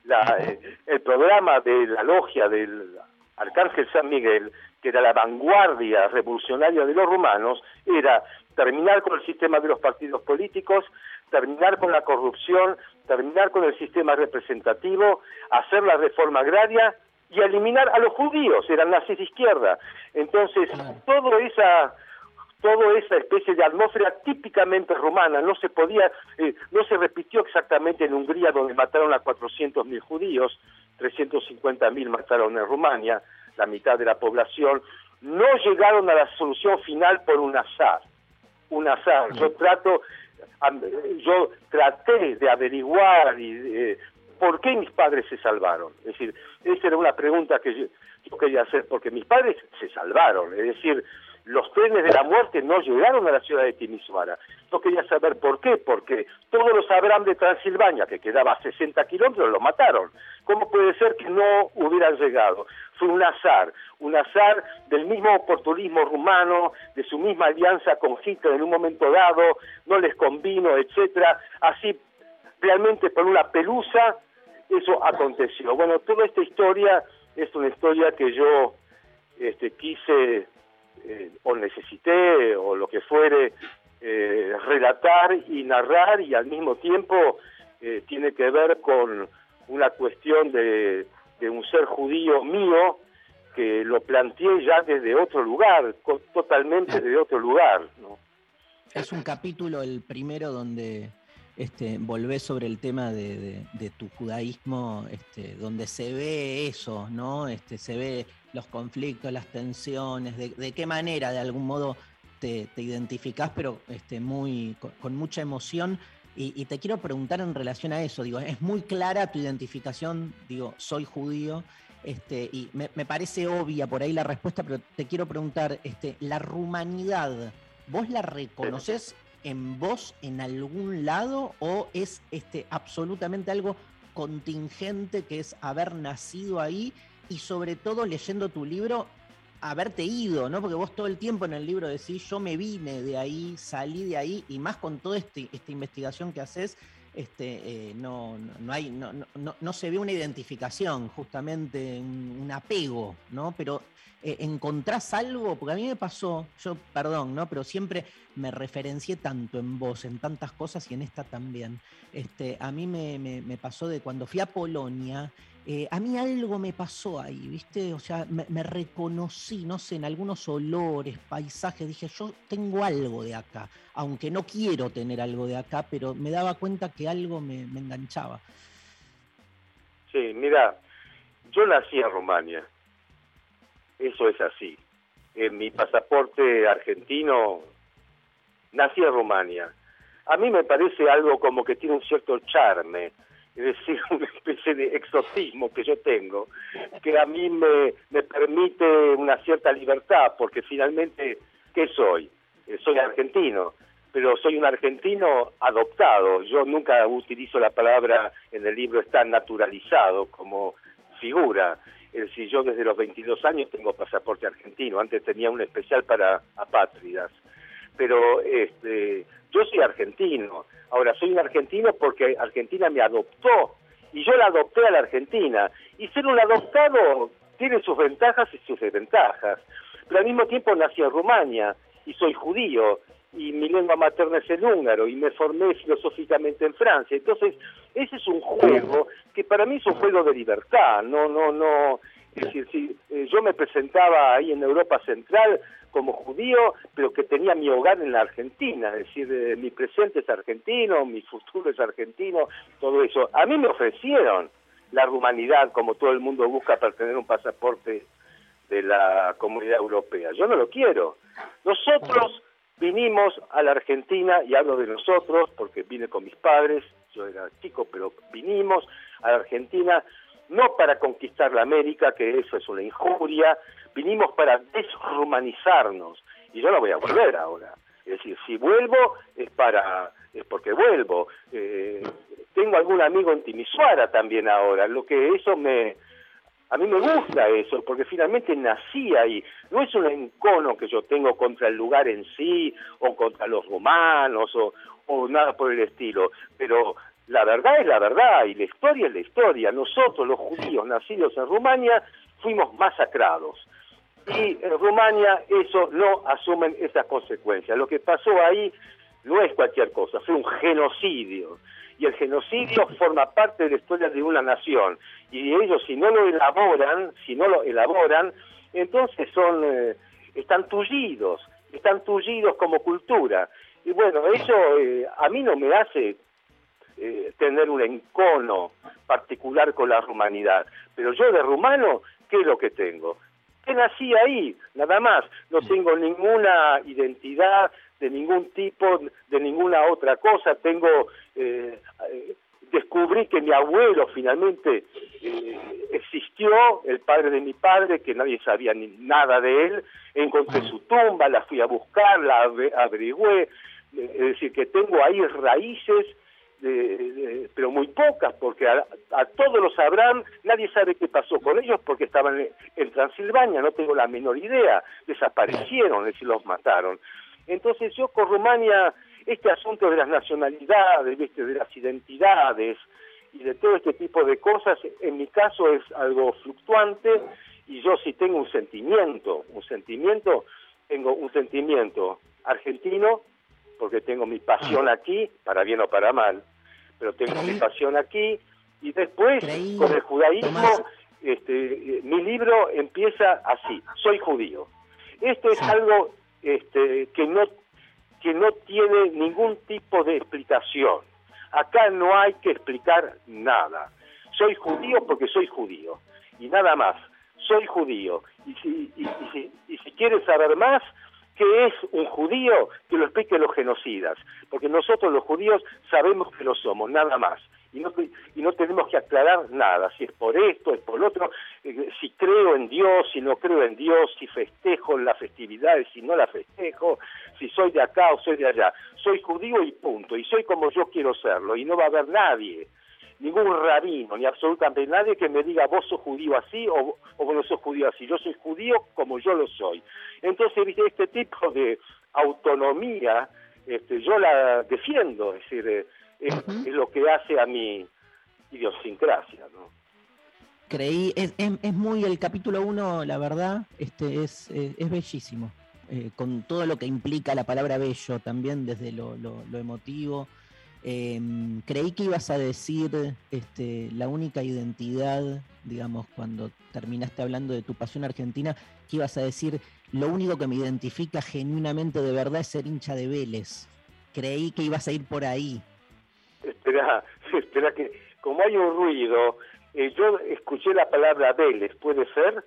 la, eh, el programa de la logia del Arcángel San Miguel, que era la vanguardia revolucionaria de los rumanos, era terminar con el sistema de los partidos políticos, terminar con la corrupción, terminar con el sistema representativo, hacer la reforma agraria y eliminar a los judíos, eran nazis de izquierda. Entonces, toda esa toda esa especie de atmósfera típicamente rumana no se podía eh, no se repitió exactamente en Hungría donde mataron a 400.000 judíos 350.000 mataron en Rumania la mitad de la población. No llegaron a la solución final por un azar un azar. Yo trato yo traté de averiguar y eh, por qué mis padres se salvaron. Es decir esa era una pregunta que yo, yo quería hacer porque mis padres se salvaron. Es decir los trenes de la muerte no llegaron a la ciudad de Timisoara. Yo quería saber por qué, porque todos los Abraham de Transilvania, que quedaba a 60 kilómetros, los mataron. ¿Cómo puede ser que no hubieran llegado? Fue un azar, un azar del mismo oportunismo rumano, de su misma alianza con Hitler en un momento dado, no les convino, etcétera. Así, realmente por una pelusa, eso aconteció. Bueno, toda esta historia es una historia que yo este, quise eh, o necesité o lo que fuere eh, relatar y narrar y al mismo tiempo eh, tiene que ver con una cuestión de, de un ser judío mío que lo planteé ya desde otro lugar, totalmente desde otro lugar. ¿no? Es un capítulo, el primero, donde este, volvés sobre el tema de, de- de tu judaísmo, este, donde se ve eso, ¿no? Este, se ve los conflictos, las tensiones, de, qué manera, de algún modo, te, te identificás, pero este, muy, con, mucha emoción. Y, te quiero preguntar en relación a eso, digo, es muy clara tu identificación, digo, soy judío, este, y me, parece obvia por ahí la respuesta, pero te quiero preguntar, este, la rumanidad, ¿vos la reconoces en vos en algún lado o es este, absolutamente algo contingente que es haber nacido ahí y sobre todo leyendo tu libro, haberte ido, ¿no? Porque vos todo el tiempo en el libro decís, yo me vine de ahí, salí de ahí, y más con toda este, esta investigación que haces, este, eh, no, no, hay, no, no, no, se ve una identificación, justamente un, apego, ¿no? Pero eh, encontrás algo, porque a mí me pasó, yo, perdón, ¿no? Pero siempre me referencié tanto en vos, en tantas cosas y en esta también. Este, a mí me, me pasó de cuando fui a Polonia eh, a mí algo me pasó ahí, ¿viste? O sea, me, reconocí, no sé, en algunos olores, paisajes, dije, yo tengo algo de acá, aunque no quiero tener algo de acá, pero me daba cuenta que algo me, enganchaba. Sí, mira, yo nací en Rumania, eso es así. En mi pasaporte argentino nací en Rumania. A mí me parece algo como que tiene un cierto charme es decir, una especie de exotismo que yo tengo, que a mí me, me permite una cierta libertad, porque finalmente, ¿qué soy? Eh, soy argentino, pero soy un argentino adoptado. Yo nunca utilizo la palabra en el libro está naturalizado como figura. Es decir, yo desde los 22 años tengo pasaporte argentino, antes tenía un especial para apátridas. Pero este, yo soy argentino. Ahora, soy un argentino porque Argentina me adoptó y yo la adopté a la Argentina. Y ser un adoptado tiene sus ventajas y sus desventajas. Pero al mismo tiempo nací en Rumania y soy judío y mi lengua materna es el húngaro y me formé filosóficamente en Francia. Entonces, ese es un juego que para mí es un juego de libertad. No, no, no. Es decir, si eh, yo me presentaba ahí en Europa Central como judío, pero que tenía mi hogar en la Argentina, es decir, eh, mi presente es argentino, mi futuro es argentino, todo eso. A mí me ofrecieron la humanidad, como todo el mundo busca para tener un pasaporte de la comunidad europea. Yo no lo quiero. Nosotros vinimos a la Argentina, y hablo de nosotros porque vine con mis padres, yo era chico, pero vinimos a la Argentina no para conquistar la América, que eso es una injuria, vinimos para deshumanizarnos y yo no voy a volver ahora. Es decir, si vuelvo es para es porque vuelvo. Eh, tengo algún amigo en Timisoara también ahora, lo que eso me a mí me gusta eso, porque finalmente nací ahí. No es un encono que yo tengo contra el lugar en sí, o contra los romanos, o, o nada por el estilo, pero la verdad es la verdad, y la historia es la historia. Nosotros, los judíos nacidos en Rumania, fuimos masacrados y en Rumania eso no asumen esas consecuencias. Lo que pasó ahí no es cualquier cosa, fue un genocidio. Y el genocidio forma parte de la historia de una nación. Y ellos si no lo elaboran, si no lo elaboran, entonces son, eh, están tullidos, están tullidos como cultura. Y bueno, eso eh, a mí no me hace eh, tener un encono particular con la rumanidad. Pero yo de rumano, ¿qué es lo que tengo? que nací ahí, nada más. No tengo ninguna identidad de ningún tipo, de ninguna otra cosa. Tengo, eh, descubrí que mi abuelo finalmente eh, existió, el padre de mi padre, que nadie sabía ni nada de él. Encontré su tumba, la fui a buscar, la averigüé. Es decir, que tengo ahí raíces de, pero muy pocas, porque a, todos los sabrán, nadie sabe qué pasó con ellos porque estaban en, Transilvania, no tengo la menor idea, desaparecieron, es decir, los mataron. Entonces yo con Rumania, este asunto de las nacionalidades, de las identidades y de todo este tipo de cosas, en mi caso es algo fluctuante y yo sí tengo un sentimiento, un sentimiento, tengo un sentimiento argentino, porque tengo mi pasión aquí, para bien o para mal, pero tengo mi pasión aquí, y después con el judaísmo, este, mi libro empieza así, soy judío. Esto es algo este, que, no, que no tiene ningún tipo de explicación. Acá no hay que explicar nada. Soy judío porque soy judío, y nada más. Soy judío. Y si, y, si, y si quieres saber más, qué es un judío, que lo expliquen los genocidas, porque nosotros los judíos sabemos que lo somos, nada más. Y no, y no tenemos que aclarar nada, si es por esto, es por lo otro, eh, si creo en Dios, si no creo en Dios, si festejo las festividades, si no las festejo, si soy de acá o soy de allá. Soy judío y punto, y soy como yo quiero serlo, y no va a haber nadie ningún rabino, ni absolutamente nadie que me diga vos sos judío así o, o vos no sos judío así. Yo soy judío como yo lo soy. Entonces, ¿viste? este tipo de autonomía, este, yo la defiendo, es decir, eh, es, lo que hace a mi idiosincrasia, ¿no? Creí, es, es, muy el capítulo 1, la verdad, este es, es, bellísimo, eh, con todo lo que implica la palabra bello, también desde lo, lo, lo emotivo, Em, creí que ibas a decir este, la única identidad, digamos, cuando terminaste hablando de tu pasión argentina, que ibas a decir lo único que me identifica genuinamente de verdad es ser hincha de Vélez. Creí que ibas a ir por ahí. Espera, espera que como hay un ruido, eh, yo escuché la palabra Vélez, ¿puede ser?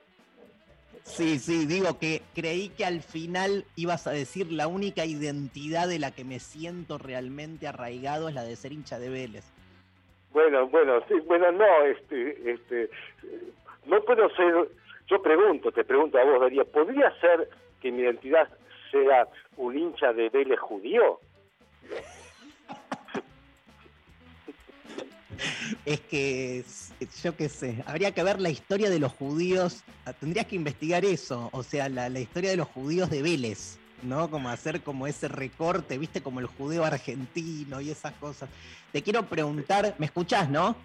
Sí, sí, digo que creí que al final ibas a decir la única identidad de la que me siento realmente arraigado es la de ser hincha de Vélez. Bueno, bueno, sí, bueno, no, este, este, no puedo ser, yo pregunto, te pregunto a vos, Daría, ¿podría ser que mi identidad sea un hincha de Vélez judío? Es que, yo qué sé, habría que ver la historia de los judíos, ah, tendrías que investigar eso, o sea, la, historia de los judíos de Vélez, ¿no? Como hacer como ese recorte, viste, como el judeo argentino y esas cosas. Te quiero preguntar, ¿me escuchás, no?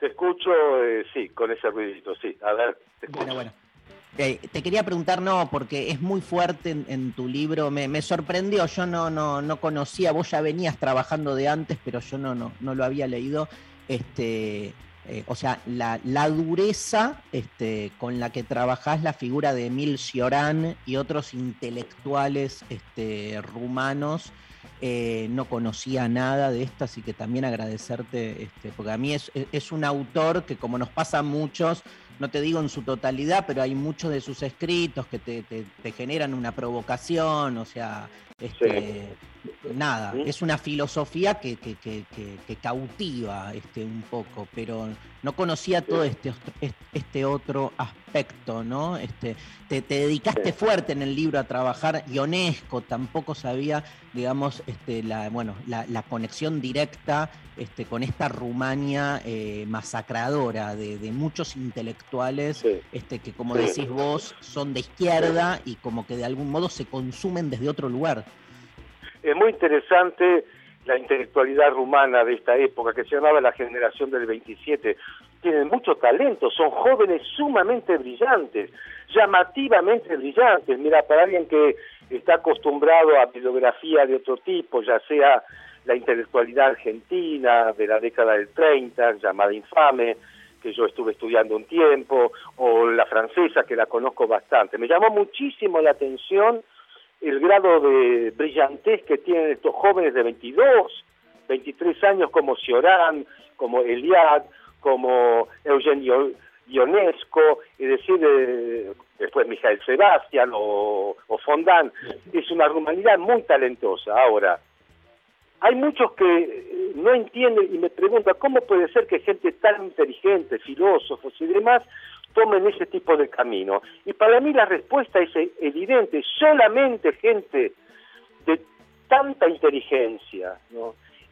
Te escucho, eh, sí, con ese ruidito, sí. A ver, te escucho. Bueno, bueno te quería preguntar, no, porque es muy fuerte en, tu libro, me, sorprendió, yo no, no, no conocía, vos ya venías trabajando de antes, pero yo no, no, no lo había leído, este, eh, o sea, la, la, dureza este, con la que trabajás la figura de Emil Cioran y otros intelectuales este, rumanos, eh, no conocía nada de esto, así que también agradecerte, este, porque a mí es, es un autor que como nos pasa a muchos, no te digo en su totalidad, pero hay muchos de sus escritos que te, te, generan una provocación, o sea, este, nada, es una filosofía que, que, que, que, cautiva este, un poco, pero no conocía todo este, este otro aspecto, ¿no? Este, te, dedicaste fuerte en el libro a trabajar, Ionesco tampoco sabía, digamos, este, la, bueno, la, la conexión directa este, con esta Rumania eh, masacradora de, de, muchos intelectuales este, que, como decís vos, son de izquierda y como que de algún modo se consumen desde otro lugar. Es muy interesante la intelectualidad rumana de esta época, que se llamaba la generación del 27. Tienen mucho talento, son jóvenes sumamente brillantes, llamativamente brillantes. Mira, para alguien que está acostumbrado a bibliografía de otro tipo, ya sea la intelectualidad argentina de la década del 30, llamada infame, que yo estuve estudiando un tiempo, o la francesa, que la conozco bastante. Me llamó muchísimo la atención el grado de brillantez que tienen estos jóvenes de 22, 23 años como Cioran, como Eliad, como Eugenio Ionesco, es decir, eh, después Mijael Sebastián o, Fondán, es una humanidad muy talentosa. Ahora, hay muchos que eh, no entienden y me preguntan cómo puede ser que gente tan inteligente, filósofos y demás, tomen ese tipo de camino. Y para mí la respuesta es evidente, solamente gente de tanta inteligencia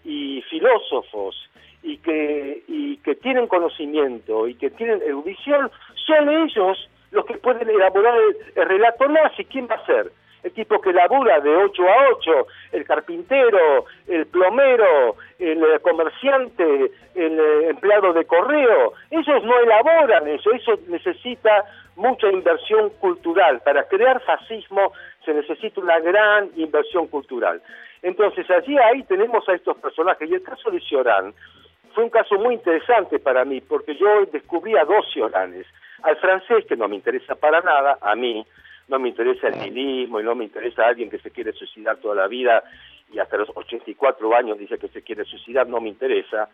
y filósofos y que, y que tienen conocimiento y que tienen erudición, son ellos los que pueden elaborar el, el relato nazi. ¿Quién va a ser? el tipo que labura de 8 a 8, el carpintero, el plomero, el eh, comerciante, el eh, empleado de correo, ellos no elaboran eso, eso necesita mucha inversión cultural. Para crear fascismo se necesita una gran inversión cultural. Entonces allí ahí tenemos a estos personajes y el caso de Ciorán fue un caso muy interesante para mí porque yo descubrí a dos Cioranes, al francés que no me interesa para nada, a mí, no me interesa el nihilismo y no me interesa alguien que se quiere suicidar toda la vida y hasta los 84 años dice que se quiere suicidar, no me interesa.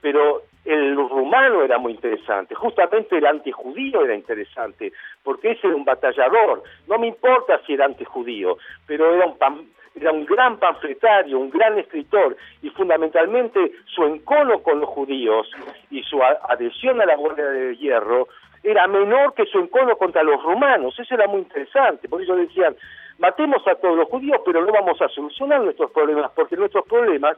pero el rumano era muy interesante, justamente el antijudío era interesante, porque ese era un batallador, no me importa si era antijudío, pero era un, era un gran panfletario, un gran escritor, y fundamentalmente su encono con los judíos y su adhesión a la Guardia de Hierro era menor que su encono contra los rumanos, eso era muy interesante, por eso decían, matemos a todos los judíos, pero no vamos a solucionar nuestros problemas, porque nuestros problemas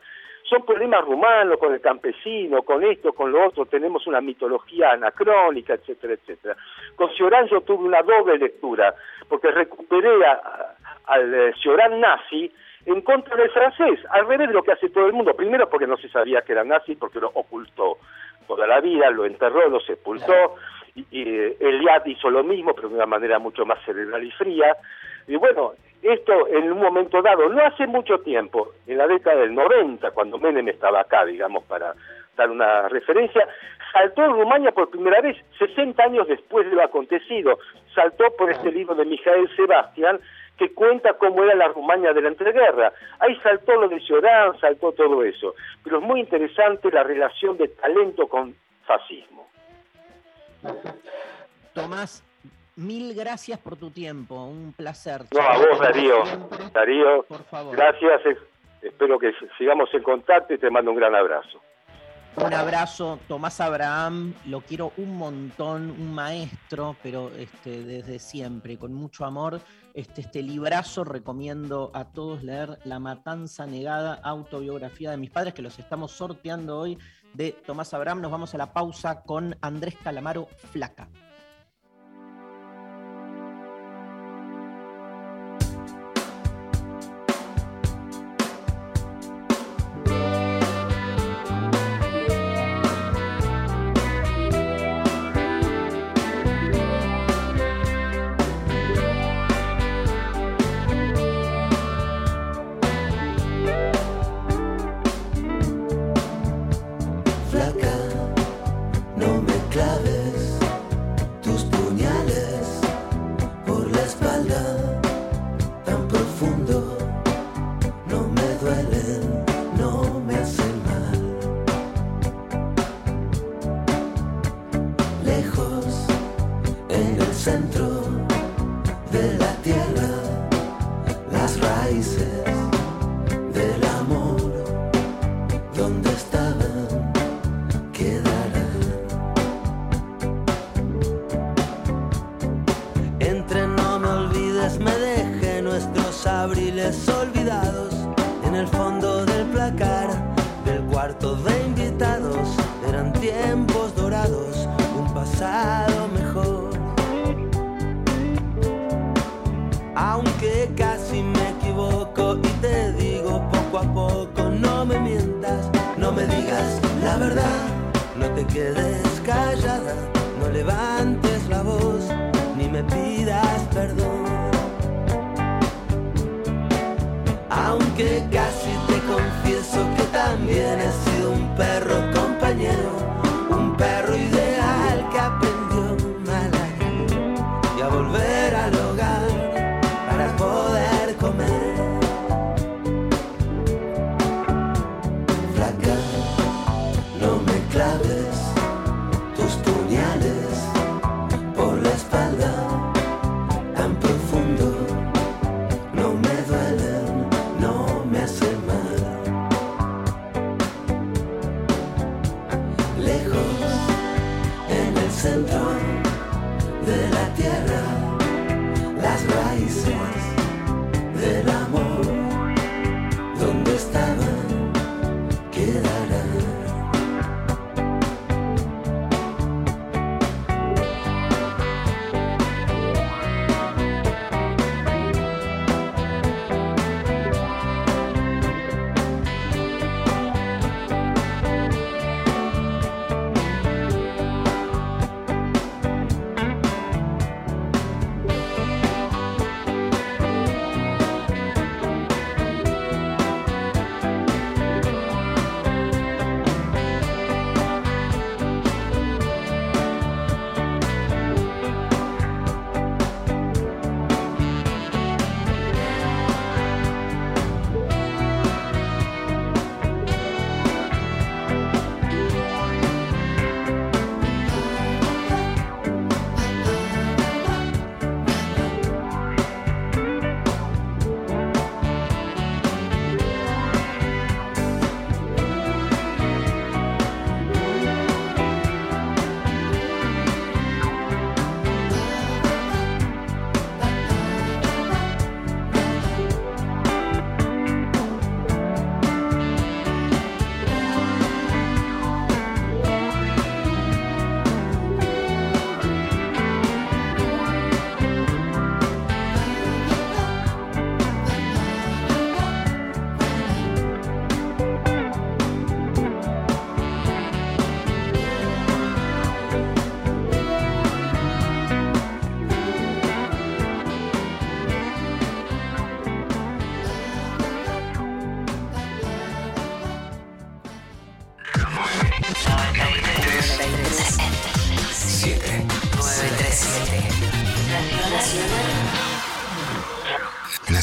son problemas rumanos con el campesino, con esto, con lo otro, tenemos una mitología anacrónica, etcétera, etcétera. Con Cioran yo tuve una doble lectura, porque recuperé al eh, nazi en contra del francés, al revés de lo que hace todo el mundo. Primero porque no se sabía que era nazi, porque lo ocultó toda la vida, lo enterró, lo sepultó, y, y eh, Eliad hizo lo mismo, pero de una manera mucho más cerebral y fría. Y bueno, esto en un momento dado, no hace mucho tiempo, en la década del 90, cuando Menem estaba acá, digamos, para dar una referencia, saltó en Rumania por primera vez, 60 años después de lo acontecido, saltó por este libro de Mijael Sebastián, que cuenta cómo era la Rumania de la entreguerra. Ahí saltó lo de Ciorán, saltó todo eso. Pero es muy interesante la relación de talento con fascismo. Tomás, Mil gracias por tu tiempo, un placer. No, a vos, Darío. Darío, por favor. gracias. Espero que sigamos en contacto y te mando un gran abrazo. Un abrazo, Tomás Abraham, lo quiero un montón, un maestro, pero este, desde siempre, con mucho amor. Este, este librazo recomiendo a todos leer La Matanza Negada, autobiografía de mis padres, que los estamos sorteando hoy de Tomás Abraham. Nos vamos a la pausa con Andrés Calamaro Flaca.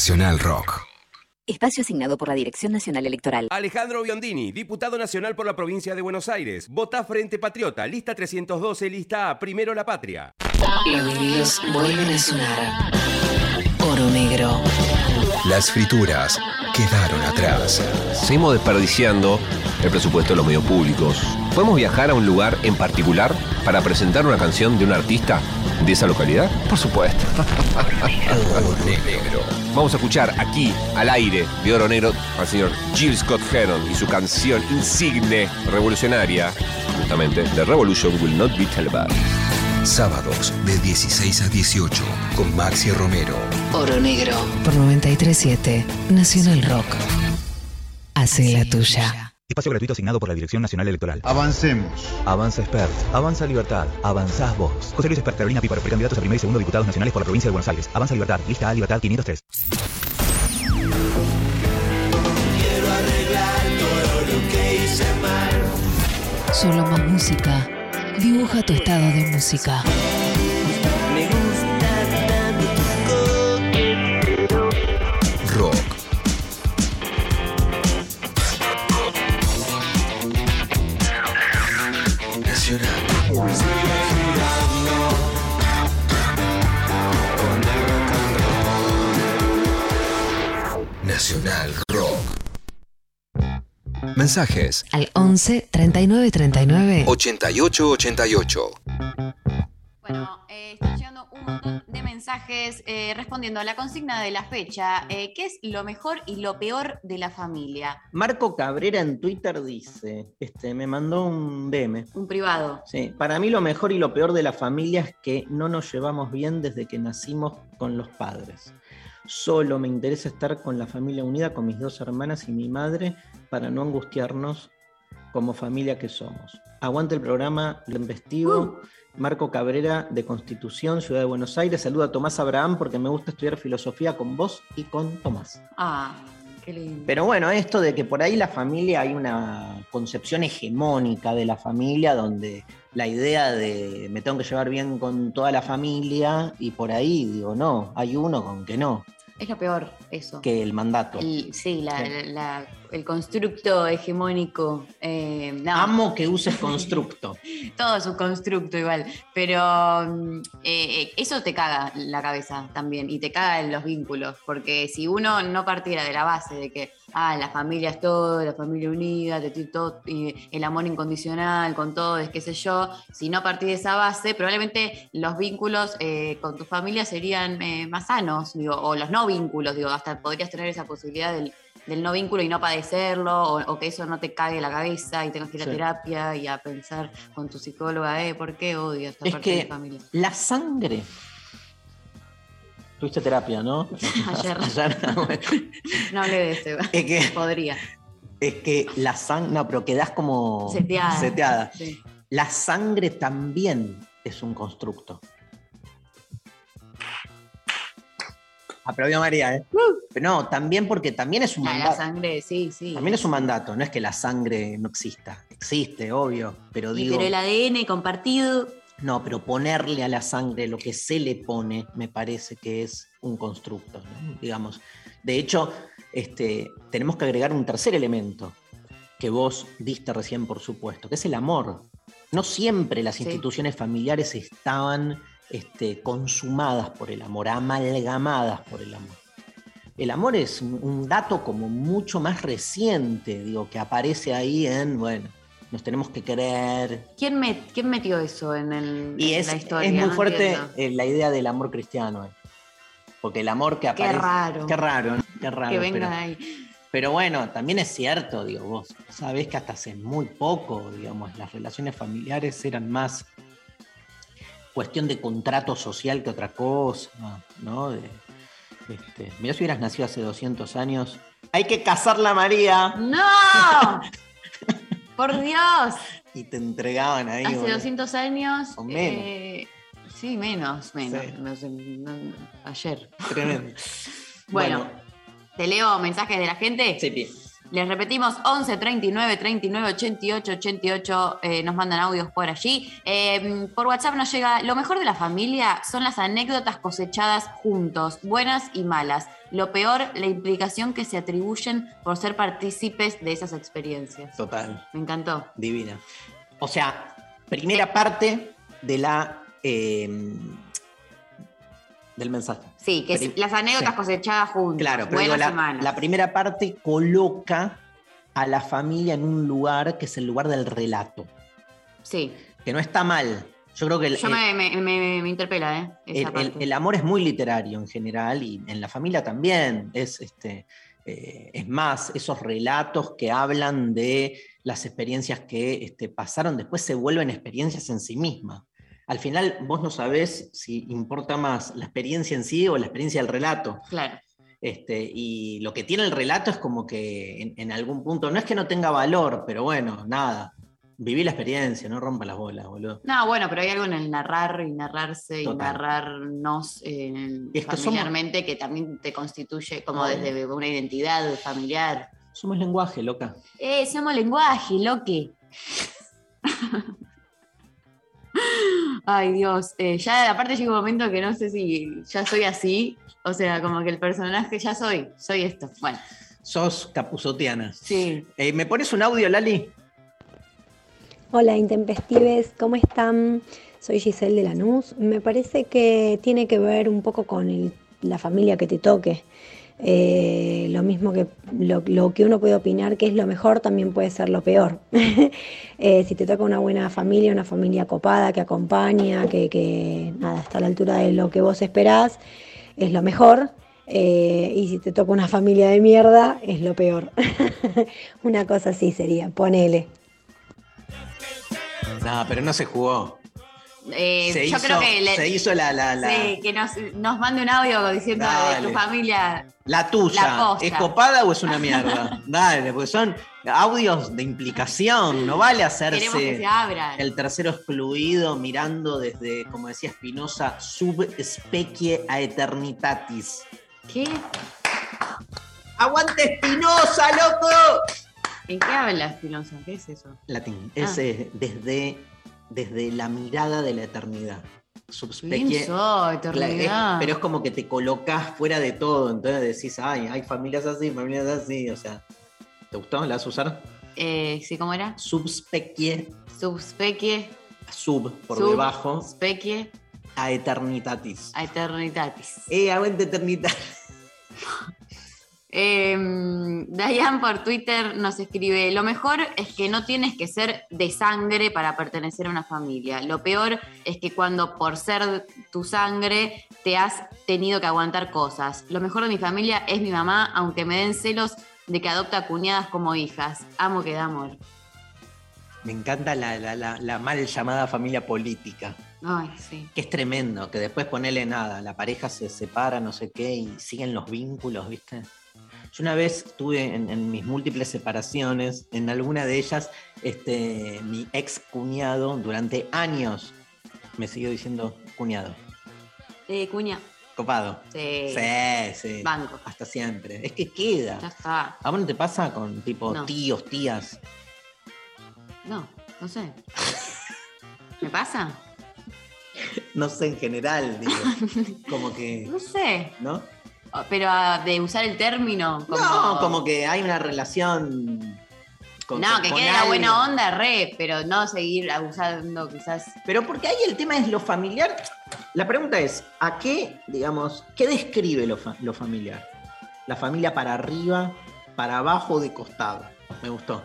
Nacional Rock. Espacio asignado por la Dirección Nacional Electoral. Alejandro Biondini, diputado nacional por la provincia de Buenos Aires. Vota Frente Patriota, lista 312, lista A, Primero la Patria. Los vinilos vuelven a sonar. Oro negro. Las frituras quedaron atrás. Seguimos desperdiciando el presupuesto de los medios públicos. ¿Podemos viajar a un lugar en particular para presentar una canción de un artista de esa localidad? Por supuesto. Oro negro. Vamos a escuchar aquí, al aire de Oro Negro, al señor Jill Scott Heron y su canción insigne revolucionaria, justamente, The Revolution Will Not Be Televised. Sábados de 16 a 18 con Maxi Romero. Oro negro. Por 937 Nacional Rock. Hace la tuya. Espacio gratuito asignado por la Dirección Nacional Electoral. Avancemos. Avanza Expert. Avanza Libertad. Avanzás vos. José Luis Expert, Carolina Píparo, precandidatos a primer y segundo diputados nacionales por la provincia de Buenos Aires. Avanza Libertad. Lista A Libertad 503. Quiero arreglar todo lo que hice mal. Solo más música. Dibuja tu estado de música. Nacional Rock. Mensajes Al 11 39 39 88 88. Bueno, eh, está llegando un montón de mensajes eh, respondiendo a la consigna de la fecha. eh, ¿Qué es lo mejor y lo peor de la familia? Marco Cabrera en Twitter dice, este, me mandó un DM. Un privado. Sí, para mí lo mejor y lo peor de la familia es que no nos llevamos bien desde que nacimos con los padres. Solo me interesa estar con la familia unida, con mis dos hermanas y mi madre, para no angustiarnos como familia que somos. Aguante el programa, lo investigo. Marco Cabrera de Constitución, Ciudad de Buenos Aires. Saluda a Tomás Abraham porque me gusta estudiar filosofía con vos y con Tomás. Ah, qué lindo. Pero bueno, esto de que por ahí la familia hay una concepción hegemónica de la familia donde la idea de me tengo que llevar bien con toda la familia y por ahí digo, no, hay uno con que no, Es lo peor, eso. que el mandato. El- sí, la- Sí. la- el constructo hegemónico. eh, no. Amo que uses constructo. Todo es un constructo igual, pero mm, eh, eh, eso te caga la cabeza también y te caga en los vínculos, porque si uno no partiera de la base de que ah, la familia es todo, la familia unida, todo, y el amor incondicional con todo, es qué sé yo, si no partís de esa base, probablemente los vínculos eh, con tu familia serían eh, más sanos, digo, o los no vínculos, digo, hasta podrías tener esa posibilidad del, del no vínculo y no padecerlo, o, o que eso no te cague la cabeza y tengas que ir a terapia y a pensar con tu psicóloga, eh, ¿por qué odio a esta Es parte de mi familia? la sangre. Tuviste terapia, ¿no? Ayer. Ayer. No hablé de eso, igual. Es que- podría. Es que la sangre, no, pero quedás como Seteada. seteada. Sí. La sangre también es un constructo. Aplaudió María, ¿eh? Pero no, también porque también es un Ah, la mandato. sangre, sí, sí. También es un mandato, no es que la sangre no exista. Existe, obvio. Pero digo. pero el ADN compartido, No, pero ponerle a la sangre lo que se le pone, me parece que es un constructo, ¿no? digamos. De hecho, este, tenemos que agregar un tercer elemento que vos diste recién, por supuesto, que es el amor. No siempre las Sí. instituciones familiares estaban este, consumadas por el amor, amalgamadas por el amor. El amor es un- dato como mucho más reciente, digo, que aparece ahí en, bueno, nos tenemos que querer, ¿quién, met- quién metió eso en, el, y en es, la historia? es muy No fuerte entiendo. eh, la idea del amor cristiano. eh. Porque el amor que Qué aparece. raro. Qué raro, ¿no? Qué raro. que pero, venga ahí. pero bueno, también es cierto, digo, vos sabés que hasta hace muy poco, digamos, las relaciones familiares eran más cuestión de contrato social que otra cosa, ¿no? De, este, mirá si hubieras nacido hace 200 años. Hay que casarla María. ¡No! ¡Por Dios! Y te entregaban ahí. Hace boludo. 200 años. O menos. eh, sí, menos, menos. Sí. no sé, no- ayer. Tremendo. Bueno, ¿te leo mensajes de la gente? Sí, bien. Les repetimos, 11 39 39 88 88, eh, nos mandan audios por allí. Eh, por WhatsApp nos llega, lo mejor de la familia son las anécdotas cosechadas juntos, buenas y malas. Lo peor, la implicación que se atribuyen por ser partícipes de esas experiencias. Total. Me encantó. Divina. O sea, primera parte de la. eh, del mensaje. Sí, que es las anécdotas sí. cosechadas juntos, Claro, pero digo, la, la primera parte coloca a la familia en un lugar que es el lugar del relato. Sí. Que no está mal. Yo creo que el, Yo el- me, me- me- interpela, ¿eh? Esa el- el- parte. el amor es muy literario en general y en la familia también. Es, este, eh, es más, esos relatos que hablan de las experiencias que este, pasaron después se vuelven experiencias en sí mismas. Al final vos no sabés si importa más la experiencia en sí o la experiencia del relato. Claro. Este, y lo que tiene el relato es como que en, en algún punto, no es que no tenga valor, pero bueno, nada. Viví la experiencia, no rompa las bolas, boludo. No, bueno, pero hay algo en el narrar y narrarse y narrarnos eh, Y somos- familiarmente que también te constituye como desde una identidad familiar. Somos lenguaje, loca. Eh, somos lenguaje, loque. Ay, Dios. eh, ya aparte llega un momento que no sé si ya soy así. O sea, como que el personaje ya soy. Soy esto. Bueno, Sos capuzotiana. sí. Eh, ¿Me pones un audio, Lali? Hola Intempestives, ¿cómo están? Soy Giselle de Lanús. Me parece que tiene que ver un poco con el- la familia que te toque. Eh, lo mismo que lo, que uno puede opinar que es lo mejor también puede ser lo peor. Eh, si te toca una buena familia, una familia copada que acompaña, que, que, nada, está a la altura de lo que vos esperás, es lo mejor. Eh, y si te toca una familia de mierda, es lo peor. una cosa así sería, ponele. No, pero no se jugó. Eh, se, yo hizo, creo que le- se hizo la, la, la, Sí, que nos, nos mande un audio diciendo de Dale. tu familia. la tuya. ¿Es copada o es una mierda? Dale, porque son audios de implicación. No vale hacerse el tercero excluido mirando desde, como decía Spinoza, sub specie a eternitatis. ¿Qué? ¡Aguante Spinoza, loco! ¿En qué habla Spinoza? ¿Qué es eso? Latín. Es Ah. eh, desde, desde la mirada de la eternidad. Subspecie. Eternidad. es- pero es como que te colocas fuera de todo. Entonces decís, ay, hay familias así, familias así. O sea, ¿te gustó? ¿La vas a usar? Eh, ¿Sí, cómo era? Subspecie, Subspecie, sub por Sub- debajo, specie, a eternitatis. a eternitatis. Eh, aguante eternitatis. Eh, Dayan por Twitter nos escribe, lo mejor es que no tienes que ser de sangre para pertenecer a una familia. Lo peor es que cuando por ser tu sangre te has tenido que aguantar cosas. Lo mejor de mi familia es mi mamá, aunque me den celos de que adopta cuñadas como hijas. Amo que da amor. Me encanta la, la- la- la mal llamada familia política. Ay, sí. Que es tremendo, que después ponele nada, la pareja se separa, no sé qué, y siguen los vínculos, ¿viste? Yo una vez tuve en, en mis múltiples separaciones, en alguna de ellas, este, mi ex cuñado durante años me siguió diciendo cuñado. Eh, cuña. Copado. Sí. Sí, sí. Banco. Hasta siempre. Es que queda. Ya está. ¿A vos no te pasa con tipo No. tíos, tías? No, no sé. ¿Me pasa? No sé, en general, digo. Como que. No sé. ¿No? Pero ah, de usar el término. Como... No, como que hay una relación. con- no, que con quede la buena onda, re, pero no seguir abusando quizás. Pero porque ahí el tema es lo familiar. La pregunta es, ¿a qué, digamos, qué describe lo, fa- lo familiar? La familia para arriba, para abajo, de costado. Me gustó.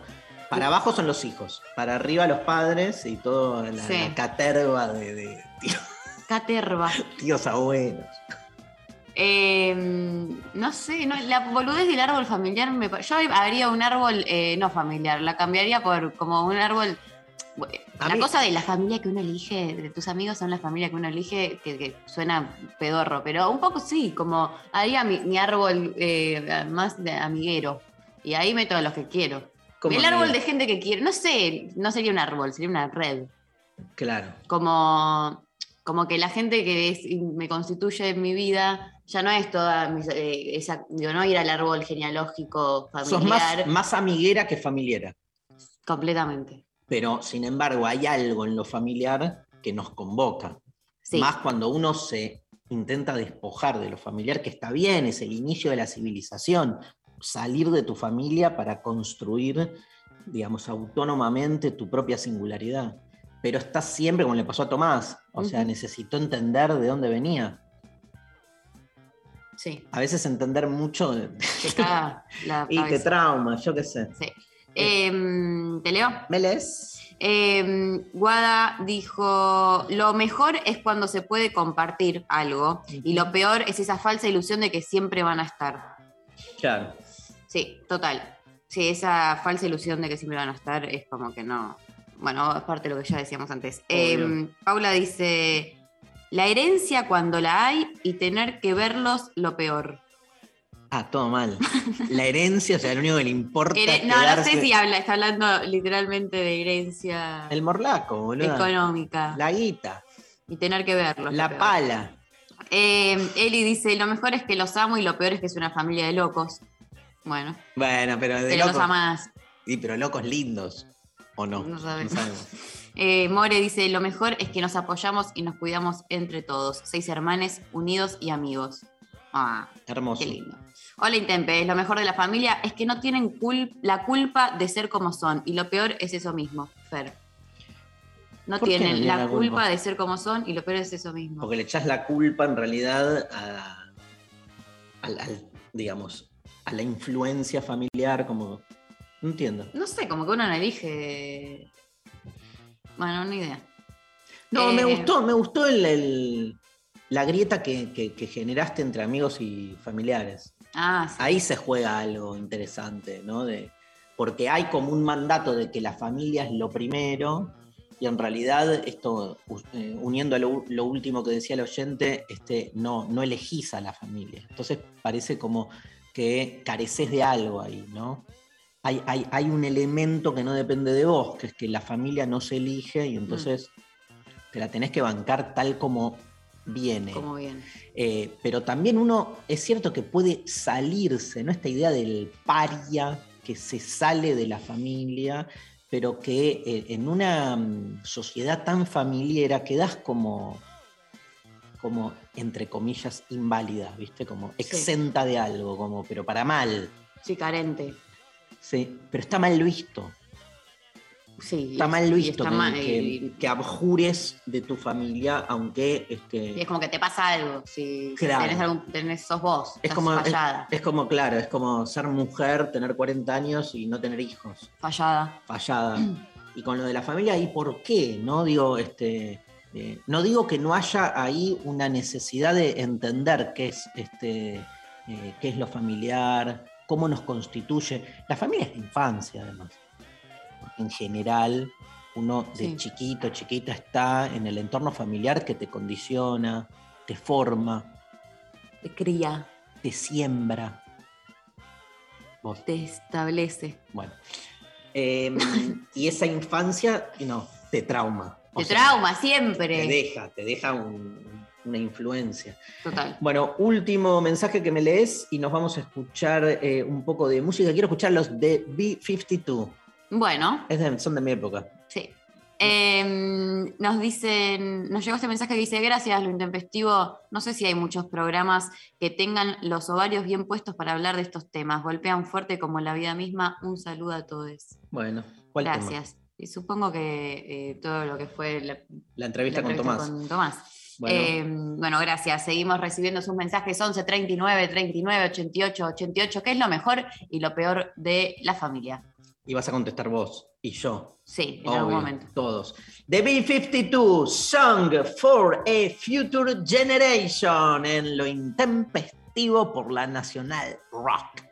Para abajo son los hijos, para arriba los padres y toda la, Sí. la caterva de, de tíos, Caterva. tíos abuelos. Eh, no sé, no, la boludez del árbol familiar, me, yo haría un árbol eh, no familiar, la cambiaría por como un árbol... A La mí- cosa de la familia que uno elige, de tus amigos son la familia que uno elige, que, que suena pedorro, pero un poco sí, como haría mi, mi árbol eh, más de amiguero. Y ahí meto a los que quiero. ¿Cómo El árbol de gente que quiero, no sé, no sería un árbol, sería una red. Claro. Como, Como que la gente que es- me constituye en mi vida ya no es toda eh, esa, digo, no ir al árbol genealógico Sos más, familiar. más amiguera que familiera. Completamente. Pero, sin embargo, hay algo en lo familiar que nos convoca. Sí. Más cuando uno se intenta despojar de lo familiar, que está bien, es el inicio de la civilización. Salir de tu familia para construir, digamos, autónomamente tu propia singularidad. Pero está siempre, como le pasó a Tomás, o sea, necesitó entender de dónde venía. Sí. A veces entender mucho de- Te caga la y te trauma, yo qué sé. Sí. Em, ¿Te leo? ¿Me lees? Em, Guada dijo, lo mejor es cuando se puede compartir algo y lo peor es esa falsa ilusión de que siempre van a estar. Claro. Sí, total. Sí, esa falsa ilusión de que siempre van a estar es como que no. Bueno, es parte de lo que ya decíamos antes. Em, Paula dice, la herencia cuando la hay y tener que verlos lo peor. Ah, todo mal. La herencia, o sea, lo único que le importa. Here- no, no quedarse- sé si habla, está hablando literalmente de herencia El morlaco, boludo. económica. La guita. Y tener que verlos. La pala. Eh, Eli dice, lo mejor es que los amo y lo peor es que es una familia de locos. Bueno, Bueno, pero de pero los locos. amás. Sí, pero locos lindos. ¿O no? No sabemos. sabemos. Eh, More dice, lo mejor es que nos apoyamos y nos cuidamos entre todos. Seis hermanes, unidos y amigos. Ah, Hermoso. qué lindo. Hola Intempe, lo mejor de la familia es que no tienen cul- la culpa de ser como son. Y lo peor es eso mismo, Fer. No ¿Por qué no tienen la la culpa culpa? de ser como son y lo peor es eso mismo. Porque le echas la culpa en realidad a, al, digamos, a la influencia familiar, como. No entiendo. No sé, como que uno no elige. Bueno, ni idea. No, me Eh, gustó, me gustó el, el- la grieta que, que- que generaste entre amigos y familiares. Ah, sí. Ahí se juega algo interesante, ¿no? De, porque hay como un mandato de que la familia es lo primero, y en realidad, esto, eh, uniendo a lo último que decía el oyente, este, no, no elegís a la familia. Entonces parece como que careces de algo ahí, ¿no? Hay, hay, hay un elemento que no depende de vos, que es que la familia no se elige y entonces te la tenés que bancar tal como viene. Como. Eh, pero también uno, es cierto que puede salirse, ¿no? Esta idea del paria que se sale de la familia, pero que eh, en una mm, sociedad tan familiar quedás como, como, entre comillas, inválida, ¿viste? Como exenta de algo, como, pero para mal. Sí, carente. Sí, pero está mal visto. Sí. Está mal visto está que, mal- que- y- que abjures de tu familia, aunque este, y es como que te pasa algo. Si, Claro. tenés algún, tenés, sos vos. Es como, es como, claro, es como ser mujer, tener 40 años y no tener hijos. Fallada. Fallada. y con lo de la familia, ¿y por qué? No digo, este, eh, no digo que no haya ahí una necesidad de entender qué es, este, eh, qué es lo familiar, cómo nos constituye. La familia es la infancia, además. En general, uno de Sí. chiquito, chiquita está en el entorno familiar que te condiciona, te forma, Te cría, te siembra. Vos. te establece. Bueno. Eh, y esa infancia, no, te trauma. O Te sea, trauma siempre. Te deja, te deja un- una influencia. Total. Bueno, último mensaje que me lees y nos vamos a escuchar eh, un poco de música. Quiero escuchar los de B52. Bueno, Es de- son de mi época. sí. Em, nos dicen, nos llegó este mensaje que dice, gracias, lo intempestivo. No sé si hay muchos programas que tengan los ovarios bien puestos para hablar de estos temas. Golpean fuerte como la vida misma. Un saludo a todos. Bueno, ¿cuál tema? Gracias. Y supongo que eh, todo lo que fue la, La entrevista, la con Tomás. con Tomás. Bueno. Eh, bueno, gracias. Seguimos recibiendo sus mensajes 11 39 39 88 88. ¿Qué es lo mejor y lo peor de la familia? Y vas a contestar vos y yo. Sí, en algún momento. Todos. The B-52, Song for a Future Generation, en lo intempestivo por la Nacional Rock.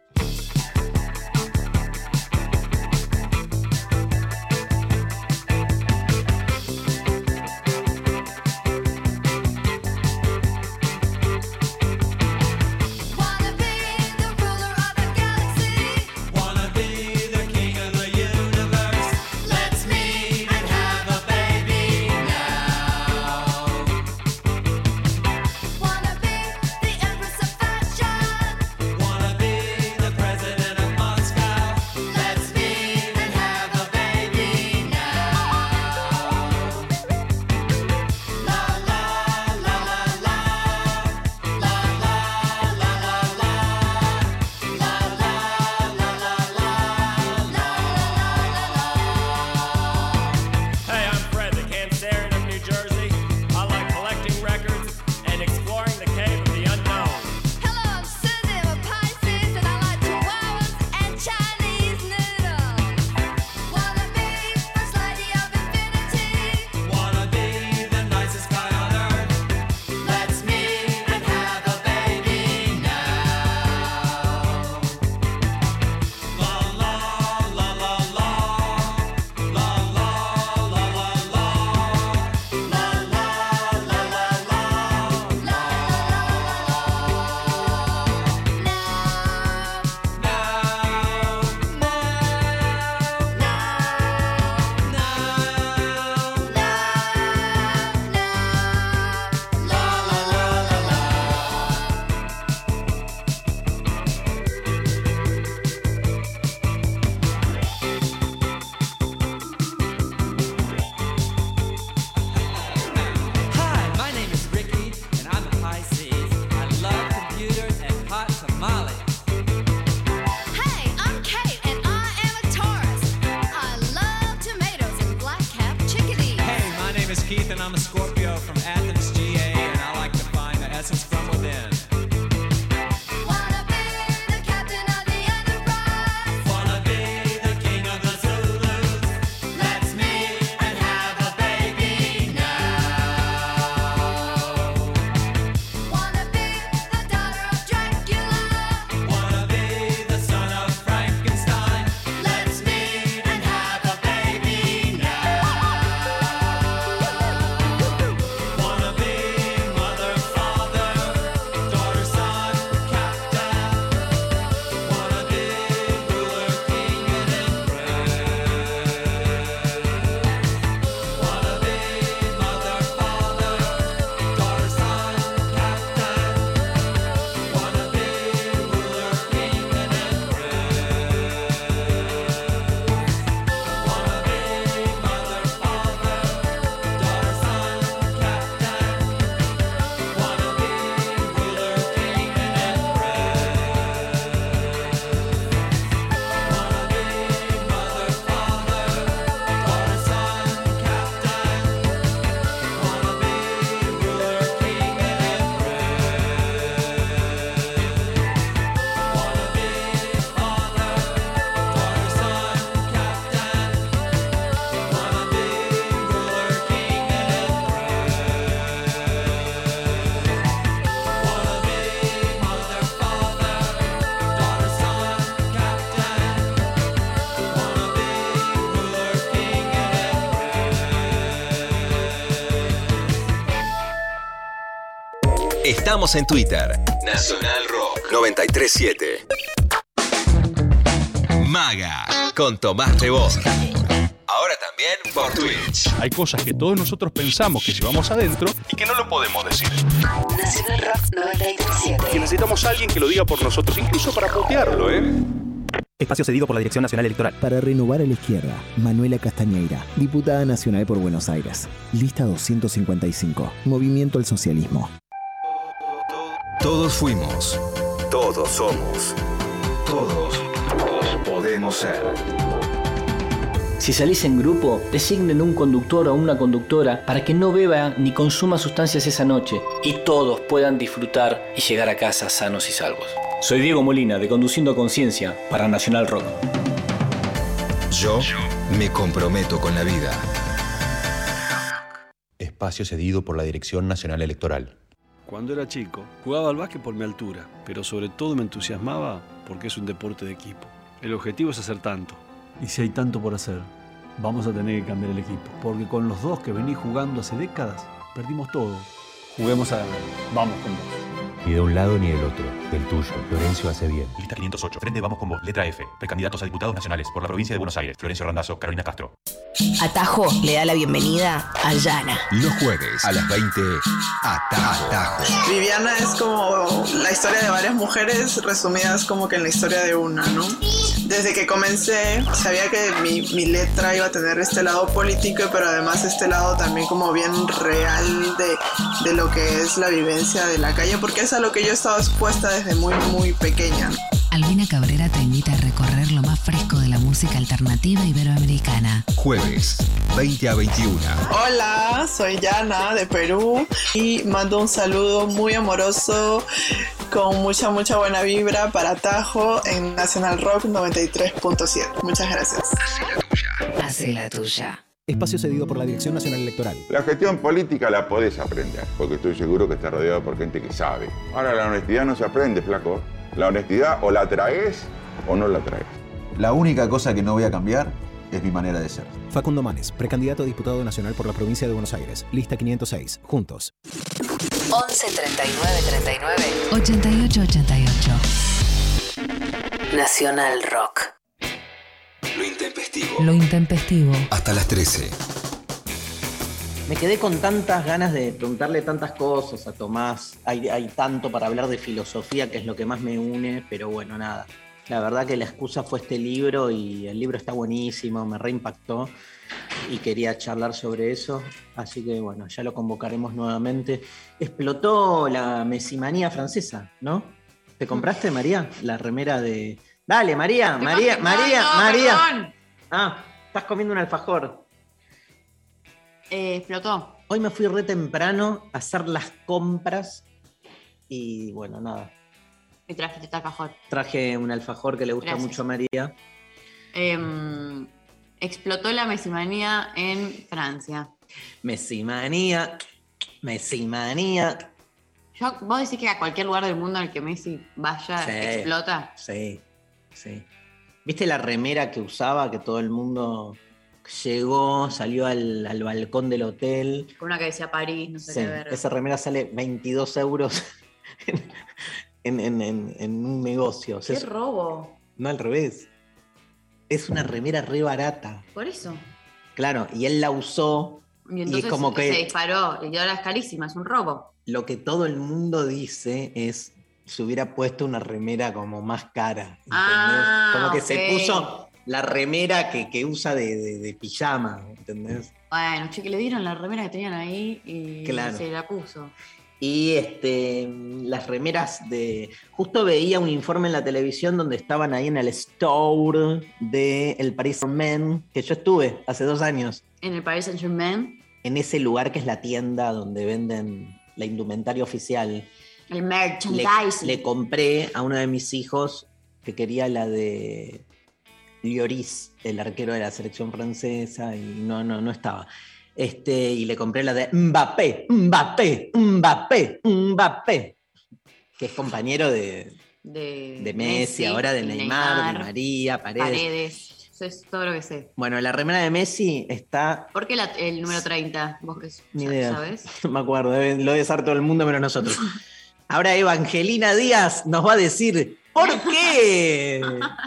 Estamos en Twitter. Nacional Rock 937. Maga con Tomás Rebord. Ahora también por Twitch. Hay cosas que todos nosotros pensamos que llevamos adentro y que no lo podemos decir. Nacional Rock 937. Que necesitamos a alguien que lo diga por nosotros, incluso para putearlo, ¿eh? Espacio cedido por la Dirección Nacional Electoral. Para renovar a la izquierda, Manuela Castañeira, diputada nacional por Buenos Aires. Lista 255. Movimiento al Socialismo. Todos fuimos. Todos somos. Todos, todos podemos ser. Si salís en grupo, designen un conductor o una conductora para que no beba ni consuma sustancias esa noche y todos puedan disfrutar y llegar a casa sanos y salvos. Soy Diego Molina de Conduciendo a Conciencia para Nacional Rock. Yo me comprometo con la vida. Espacio cedido por la Dirección Nacional Electoral. Cuando era chico, jugaba al básquet por mi altura, pero sobre todo me entusiasmaba porque es un deporte de equipo. El objetivo es hacer tanto. Y si hay tanto por hacer, vamos a tener que cambiar el equipo. Porque con los dos que venís jugando hace décadas, perdimos todo. Juguemos a ganar. Vamos con vos. Ni de un lado ni del otro. Del tuyo. Florencio hace bien. Lista 508. Frente Vamos con vos. Letra F. Precandidatos a diputados nacionales por la provincia de Buenos Aires. Florencio Randazzo, Carolina Castro. Atajo le da la bienvenida a Yana. Los jueves a las 20. Atajo. Atajo. Viviana es como la historia de varias mujeres resumidas como que en la historia de una, ¿no? Desde que comencé sabía que mi, mi letra iba a tener este lado político, pero además este lado también como bien real de, de lo que es la vivencia de la calle, porque es a lo que yo estaba expuesta desde muy, muy pequeña. Albina Cabrera te invita a recorrer lo más fresco de la música alternativa iberoamericana. Jueves, 20 a 21. Hola, soy Yana de Perú y mando un saludo muy amoroso con mucha, mucha buena vibra para Tajo en Nacional Rock 93.7. Muchas gracias. Hace la tuya. Espacio cedido por la Dirección Nacional Electoral. La gestión política la podés aprender, porque estoy seguro que estás rodeado por gente que sabe. Ahora, la honestidad no se aprende, flaco. La honestidad o la traes o no la traes. La única cosa que no voy a cambiar es mi manera de ser. Facundo Manes, precandidato a diputado nacional por la provincia de Buenos Aires. Lista 506. Juntos. 11 39 39 88 88. Nacional Rock. Lo intempestivo. Lo intempestivo. Hasta las 13. Me quedé con tantas ganas de preguntarle tantas cosas a Tomás. Hay, hay tanto para hablar de filosofía, que es lo que más me une, pero bueno, nada. La verdad que la excusa fue este libro y el libro está buenísimo, me reimpactó y quería charlar sobre eso. Así que bueno, ya lo convocaremos nuevamente. Explotó la mesimanía francesa, ¿no? ¿Te compraste, María? La remera de. Dale, María, María, María, María. perdón. Ah, estás comiendo un alfajor. Eh, explotó. Hoy me fui re temprano a hacer las compras y bueno, nada. Y trajiste esta cajón. Traje un alfajor que le gusta Gracias. mucho a María. Em, explotó la mesimanía en Francia. Mesimanía, mesimanía. Yo, ¿Vos decís que a cualquier lugar del mundo en el que Messi vaya Sí. explota? Sí, sí. ¿Viste la remera que usaba? Que todo el mundo llegó, salió al, al balcón del hotel. Con una que decía París, no sé Sí, qué ver. esa remera sale 22 euros en, en- en- en un negocio. O sea, ¡Qué es- robo! no al revés. Es una remera re barata. Por eso. Claro, y él la usó Y entonces es como que- se disparó. Y ahora es carísima, es un robo. lo que todo el mundo dice es se hubiera puesto una remera como más cara. ¿entendés? Ah, como que se puso la remera que, que usa de, de- de pijama, ¿entendés? Bueno, che, que le dieron la remera que tenían ahí y Claro. se la puso. Y este, las remeras de. Justo veía un informe en la televisión donde estaban ahí en el store de el Paris Saint-Germain, que yo estuve hace dos años. En el Paris Saint Germain, En ese lugar que es la tienda donde venden la indumentaria oficial. el Le, merchandising. le compré a uno de mis hijos que quería la de Lloris, el arquero de la selección francesa, y no, no, no estaba. Este, y le compré la de Mbappé, Mbappé, Mbappé, Mbappé, que es compañero de, de, de Messi, ahora de Neymar, de María, Paredes. Paredes. Eso es todo lo que sé. Bueno, la remera de Messi está, ¿Por qué la- el número 30? ¿Vos que ni idea, sabés? no me acuerdo, debe- lo debe saber todo el mundo menos nosotros. Ahora Evangelina Díaz nos va a decir por qué.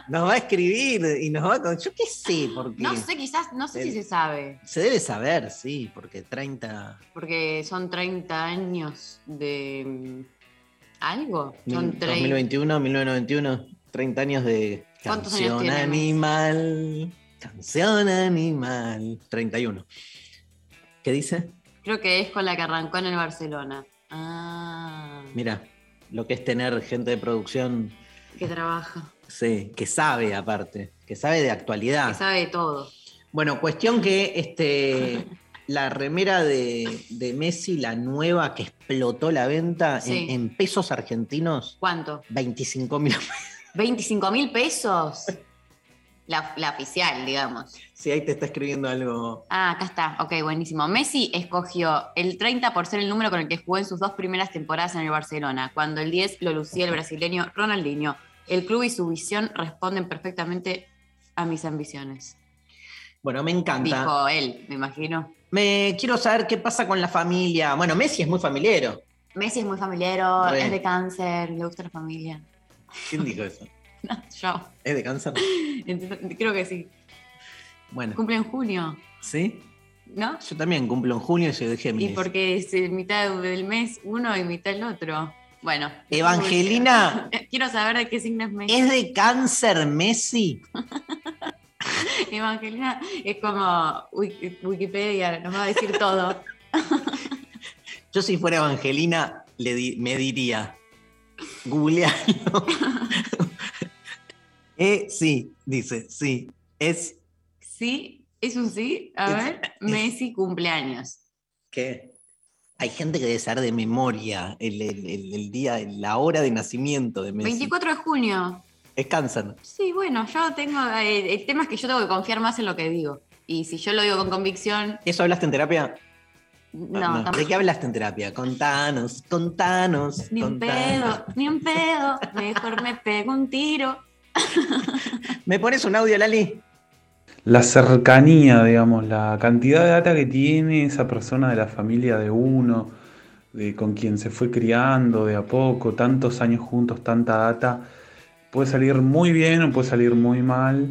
Nos va a escribir y nos va a. Yo qué sé, por qué. No sé, quizás, no sé si se sabe, Se debe saber, sí, porque 30. porque son 30 años de mm, algo. Son 30. 2021, 1991, 30 años de ¿Cuántos años canción Messi? animal. Canción animal. 31. ¿Qué dice? Creo que es con la que arrancó en el Barcelona. Ah, Mira, lo que es tener gente de producción, que trabaja, sí, que sabe aparte, que sabe de actualidad. que sabe de todo. Bueno, cuestión que este, la remera de, de Messi, la nueva que explotó la venta en- Sí. en, pesos argentinos, ¿Cuánto? 25 mil. ¿25 mil pesos? La, la oficial, digamos. Sí, ahí te está escribiendo algo. Ah, acá está. Ok, buenísimo. Messi escogió el 30 por ser el número con el que jugó en sus dos primeras temporadas en el Barcelona, cuando el 10 lo lucía el brasileño Ronaldinho. El club y su visión responden perfectamente a mis ambiciones. Bueno, me encanta. Dijo él, me imagino. Me quiero saber qué pasa con la familia. Bueno, Messi es muy familiero. Messi es muy familiero, Re. es de cáncer, le gusta la familia. ¿Quién dijo eso? Yo. ¿Es de cáncer? Entonces, creo que sí. Bueno, Cumple en junio, ¿sí? ¿no? Yo también cumplo en junio y soy de Y Géminis. porque es mitad del mes uno y mitad el otro. Bueno. Evangelina. Quiero saber de qué signo es Messi. ¿Es de cáncer Messi? Evangelina es como Wiki- Wikipedia, nos va a decir todo. Yo si fuera Evangelina le di- me diría, googlealo. Eh, sí, dice, sí. Es Sí, es un sí. A Es- ver, Messi cumpleaños. que hay gente que debe saber de memoria el, el- el- el día, la hora de nacimiento de Messi. 24 de junio. Es cáncer. Sí, bueno, yo tengo. eh, el tema es que yo tengo que confiar más en lo que digo. Y si yo lo digo con convicción, ¿Eso hablaste en terapia? no, No, ¿De qué hablaste en terapia? Contanos, contanos. Ni un contanos. pedo, ni un pedo. Mejor me pego un tiro. ¿Me pones un audio, Lali? la cercanía, digamos, la cantidad de data que tiene esa persona de la familia de uno, de con quien se fue criando de a poco, tantos años juntos, tanta data, puede salir muy bien o puede salir muy mal.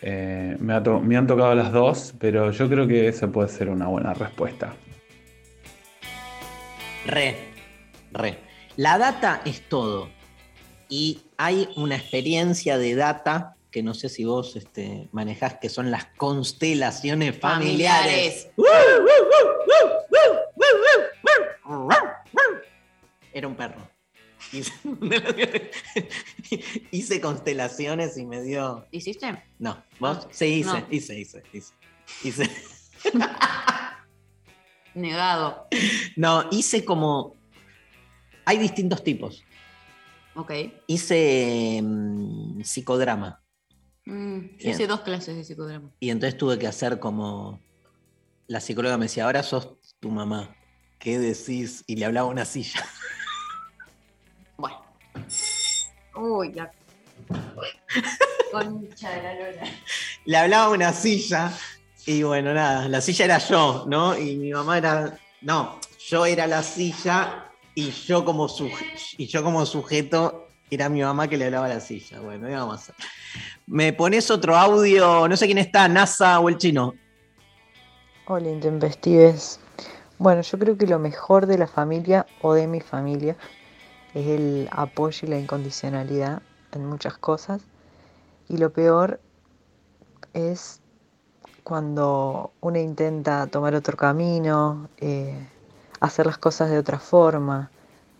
Eh, me, ha me han tocado las dos, pero yo creo que esa puede ser una buena respuesta. Re, re. La data es todo. Y hay una experiencia de data que no sé si vos este, manejás, que son las constelaciones familiares. Era un perro. Hice, hice constelaciones y me dio. ¿Hiciste? No, ¿vos? Sí, hice, No. hice, hice, hice. Hice. Negado. No, hice como. Hay distintos tipos. Hice mm, psicodrama. Mm, yo hice dos clases de psicodrama. Y entonces tuve que hacer como. La psicóloga me decía, ahora sos tu mamá. ¿Qué decís? Y le hablaba a una silla. Bueno. Uy, ya. Concha de la lora. Le hablaba a una silla. Y bueno, nada, la silla era yo, ¿no? Y mi mamá era. No, yo era la silla y yo como, y yo como sujeto era mi mamá que le hablaba a la silla. Bueno, ¿qué vamos a hacer? ¿Me pones otro audio? No sé quién está, NASA o el chino. Hola, intempestives. Bueno, yo creo que lo mejor de la familia o de mi familia es el apoyo y la incondicionalidad en muchas cosas. Y lo peor es cuando uno intenta tomar otro camino, eh, hacer las cosas de otra forma,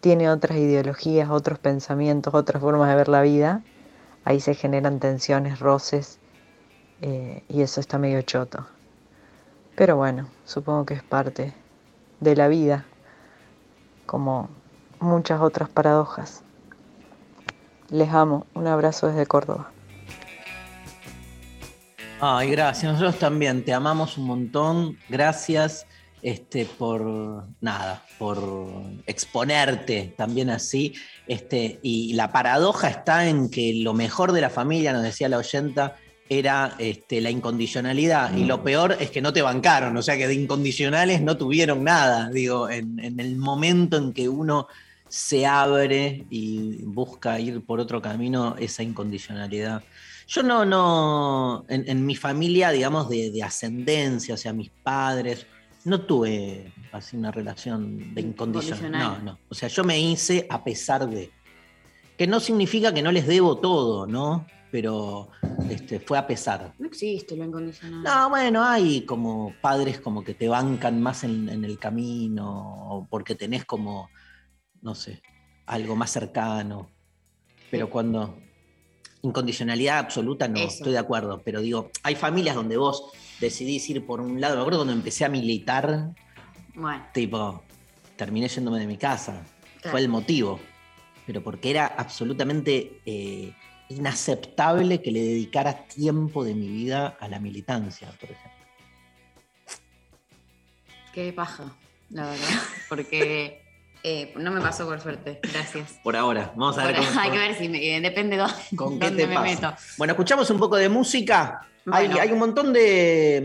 tiene otras ideologías, otros pensamientos, otras formas de ver la vida. Ahí se generan tensiones, roces eh, y eso está medio choto. Pero bueno, supongo que es parte de la vida, como muchas otras paradojas. Les amo, un abrazo desde Córdoba. Ay, gracias. Nosotros también te amamos un montón. Gracias este, por nada, por exponerte también así. Este, y la paradoja está en que lo mejor de la familia, nos decía la oyenta, era este, la incondicionalidad. Y lo peor es que no te bancaron, o sea que de incondicionales no tuvieron nada. Digo, en, en el momento en que uno se abre y busca ir por otro camino esa incondicionalidad. Yo no, no, en, en mi familia, digamos, de, de ascendencia, o sea, mis padres, no tuve así una relación de incondicional. No, no. O sea, yo me hice a pesar de. Que no significa que no les debo todo, ¿no? Pero este, fue a pesar. No existe lo incondicional. No, bueno, hay como padres como que te bancan más en, en el camino, o porque tenés como, no sé, algo más cercano. Pero cuando. Incondicionalidad absoluta, no, Eso. estoy de acuerdo. Pero digo, hay familias donde vos decidís ir por un lado. Me acuerdo cuando empecé a militar, Bueno, tipo, terminé yéndome de mi casa. Claro. Fue el motivo. Pero porque era absolutamente eh, inaceptable que le dedicara tiempo de mi vida a la militancia, por ejemplo. qué paja, la verdad. Porque eh, no me pasó por suerte. Gracias. Por ahora. Vamos a ver cómo- hay que ver si me, depende de dónde, con qué dónde te me pasa. meto. Bueno, escuchamos un poco de música. Hay, Bueno. hay un montón de,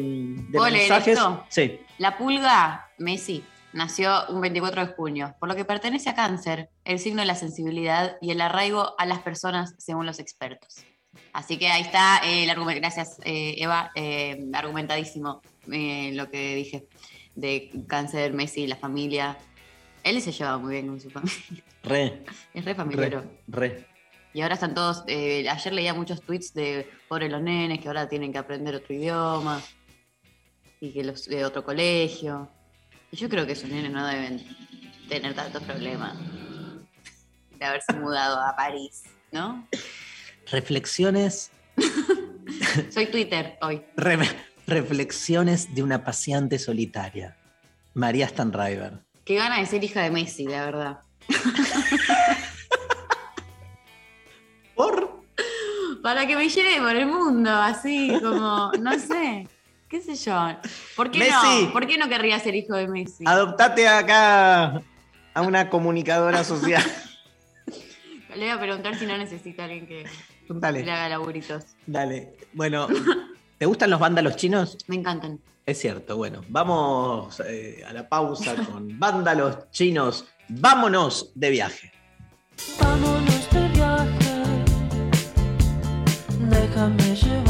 de ¿Puedo leer mensajes. Sí. La pulga, Messi, nació un 24 de junio, por lo que pertenece a cáncer, el signo de la sensibilidad y el arraigo a las personas según los expertos. Así que ahí está eh, el argumento. Gracias, eh, Eva. eh, argumentadísimo lo que dije de cáncer, Messi, la familia. Él se llevaba muy bien con su familia. Re, Es re familiar. re, re. Y ahora están todos. eh, ayer leía muchos tweets de pobre los nenes que ahora tienen que aprender otro idioma y que los de otro colegio. Y yo creo que esos nenes no deben tener tantos problemas de haberse mudado a París, ¿no? Reflexiones, Soy Twitter hoy. re- reflexiones de una paciente solitaria. María Stanriver. Qué gana de ser hija de Messi, la verdad. Para que me lleve por el mundo, así como, no sé, qué sé yo. ¿Por qué Messi. no? ¿Por qué no querría ser hijo de Messi? Adoptate acá a una comunicadora social. Le voy a preguntar si no necesita alguien que Dale. le haga laburitos. Dale. Bueno, ¿te gustan los vándalos chinos? Me encantan. Es cierto, bueno, vamos eh, a la pausa con vándalos chinos. Vámonos de viaje. Vámonos 他没事。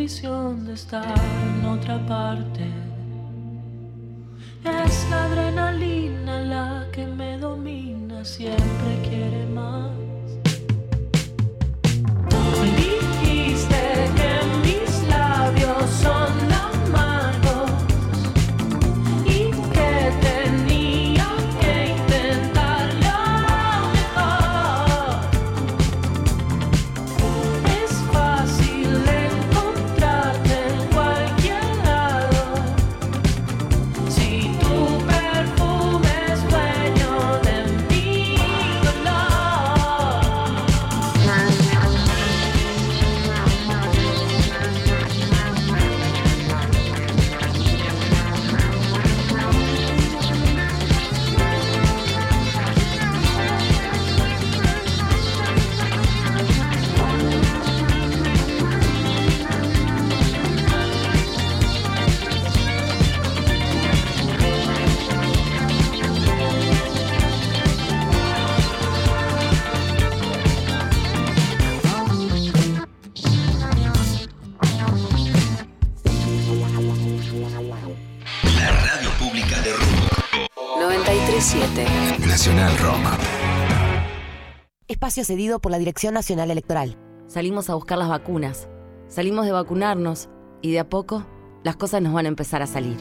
Condición de estar en otra parte. Espacio cedido por la Dirección Nacional Electoral. Salimos a buscar las vacunas, salimos de vacunarnos y de a poco las cosas nos van a empezar a salir.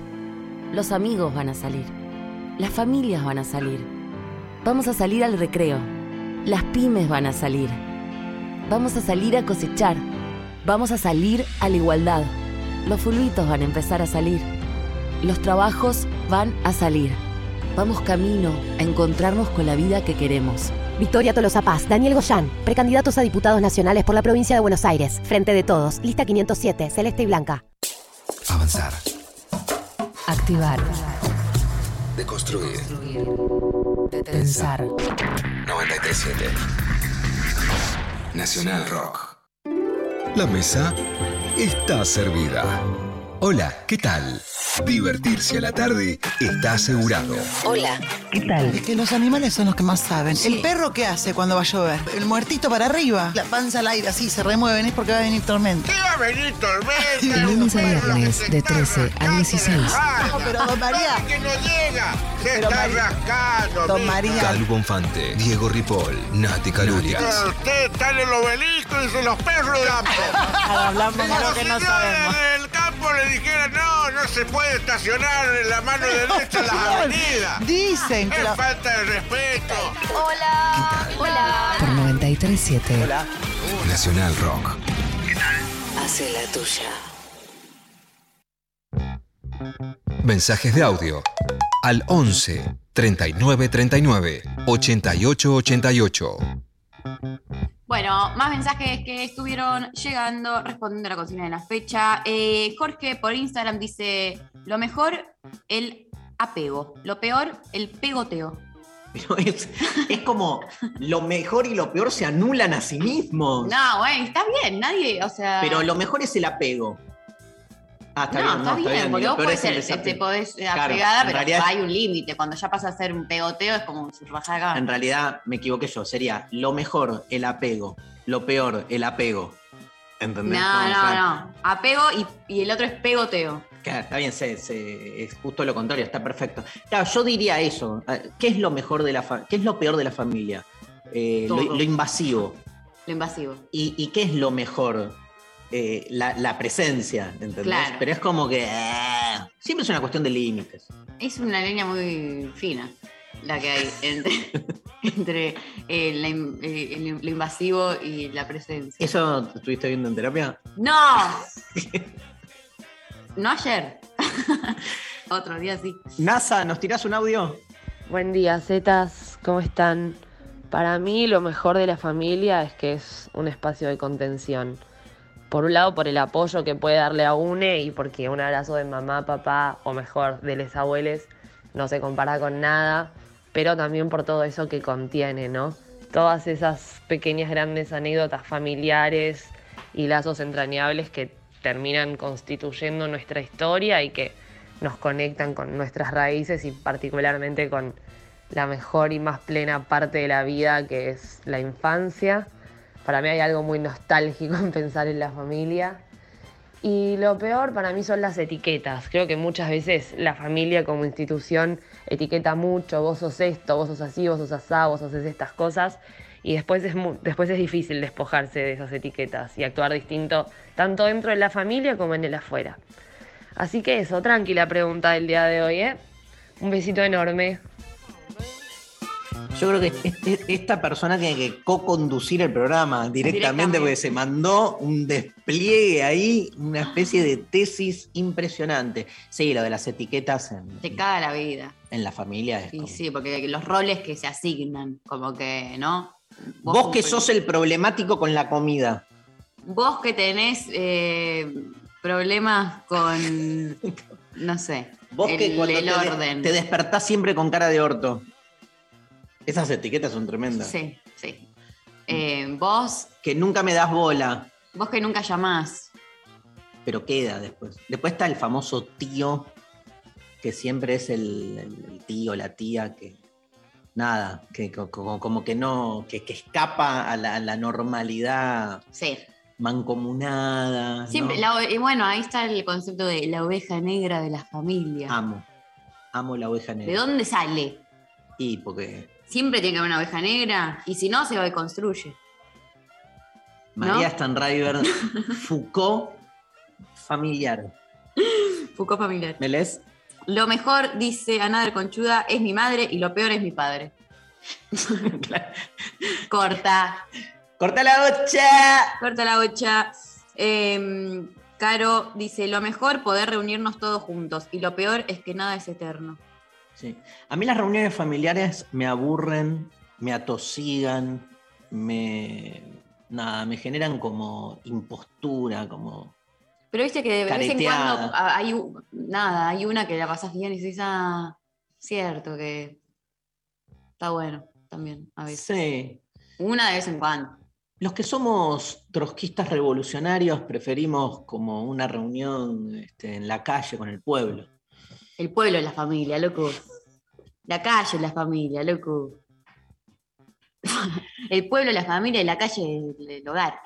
Los amigos van a salir, las familias van a salir. Vamos a salir al recreo, las pymes van a salir. Vamos a salir a cosechar, vamos a salir a la igualdad. Los fulbitos van a empezar a salir, los trabajos van a salir. Vamos camino a encontrarnos con la vida que queremos. Victoria Tolosa Paz, Daniel Goyán, precandidatos a diputados nacionales por la provincia de Buenos Aires. Frente de todos, lista 507, celeste y blanca. Avanzar. Activar. Deconstruir. Pensar. 937. Nacional Rock. La mesa está servida. Hola, ¿qué tal? Divertirse a la tarde está asegurado. Hola. ¿Qué tal? Es que los animales son los que más saben. ¿El perro qué hace cuando va a llover? El muertito para arriba. La panza al aire así se remueven, es porque va a venir tormenta. ¿Qué va a venir tormenta? De lunes a viernes, de 13 a 16. No, pero don María. que no llega. Se Pero está María- rascando. Don. María. Calu Bonfante, Diego Ripoll, Nati Calurias. Pero Usted está en el obelisco y dice los perros del campo. Hablamos de lo que no sabemos. en el campo le dijera, no, no se puede estacionar en la mano derecha en las Señor, avenidas. dicen que Es la- falta de respeto. Hola. Hola. Por 937. Nacional Rock. Hace la tuya. Mensajes de audio al 11 39 39 88 88. Bueno, más mensajes que estuvieron llegando respondiendo a la consigna de la fecha. Eh, Jorge por Instagram dice: Lo mejor, el apego. Lo peor, el pegoteo. Pero es, es como lo mejor y lo peor se anulan a sí mismos. No, güey, está bien, nadie, o sea. Pero lo mejor es el apego. Ah, está no, bien, está no, bien, está bien. vos podés ser, desapego. te podés Claro, apegada, pero realidad- hay un límite. Cuando ya pasa a ser un pegoteo es como su acá. En realidad me equivoqué yo. Sería lo mejor, el apego. Lo peor, el apego. ¿Entendés? No, no, no. Apego y, y el otro es pegoteo. Claro, está bien, se- se- es justo lo contrario, está perfecto. Claro, yo diría eso. Eh, ¿Qué es lo mejor de la fa- ¿Qué es lo peor de la familia? Eh, lo, invasivo. Lo invasivo. ¿Y, y qué es lo mejor? Eh, la, la presencia, ¿entendés? Claro. Pero es como que. eh, siempre es una cuestión de límites. Es una línea muy fina la que hay entre, entre eh, el- lo invasivo y la presencia. ¿Eso estuviste viendo en terapia? ¡No! No ayer. Otro día sí. NASA, ¿nos tirás un audio? Buen día, Zetas, ¿cómo están? Para mí lo mejor de la familia es que es un espacio de contención. Por un lado, por el apoyo que puede darle a UNE y porque un abrazo de mamá, papá o mejor de los abuelos no se compara con nada, pero también por todo eso que contiene, ¿no? Todas esas pequeñas, grandes anécdotas familiares y lazos entrañables que terminan constituyendo nuestra historia y que nos conectan con nuestras raíces y particularmente con la mejor y más plena parte de la vida que es la infancia. Para mí hay algo muy nostálgico en pensar en la familia. Y lo peor para mí son las etiquetas. Creo que muchas veces la familia como institución etiqueta mucho, vos sos esto, vos sos así, vos sos asá, vos haces estas cosas. Y después es, después es difícil despojarse de esas etiquetas y actuar distinto tanto dentro de la familia como en el afuera. Así que eso, tranquila pregunta del día de hoy, ¿eh? Un besito enorme. Yo creo que este- esta persona tiene que co-conducir el programa directamente, Directamente. porque se mandó un despliegue ahí, una especie de tesis impresionante. Sí, lo de las etiquetas en, Te caga la vida. en la familia es como- sí, porque los roles que se asignan, como que, ¿no? Vos que sos el problemático con la comida. Vos que tenés eh, problemas con, no sé, Vos el, que cuando el te, de- orden. te despertás siempre con cara de orto. Esas etiquetas son tremendas. Sí, sí. Eh, vos, Que nunca me das bola, vos que nunca llamás. pero queda después. Después está el famoso tío, que siempre es el, tío, la tía, que nada, que co- como, como que no, que, que escapa a la, a la normalidad Sí. Mancomunada. la- y bueno, ahí está el concepto de la oveja negra de la familia. Amo, amo la oveja ¿De negra. dónde sale? Y porque Siempre tiene que haber una oveja negra, y si no, se va y construye. María ¿No? Stanriver, Foucault familiar. Foucault familiar. ¿Me lees? Lo mejor, dice Anader Conchuda, es mi madre y lo peor es mi padre. Corta. ¡Corta la ocha! Corta la ocha. Eh, Caro dice, lo mejor poder reunirnos todos juntos y lo peor es que nada es eterno. Sí. A mí las reuniones familiares me aburren, me atosigan, me. Nada, me generan como impostura, como. Pero viste que de vez en cuando ah, hay nada, hay una que la pasas bien y dices, ah, cierto que está bueno también a veces. Sí. Una de vez en cuando. Los que somos trotskistas revolucionarios preferimos como una reunión este, en la calle con el pueblo. El pueblo es la familia, loco. La calle es la familia, loco. El pueblo es la familia y la calle es el hogar.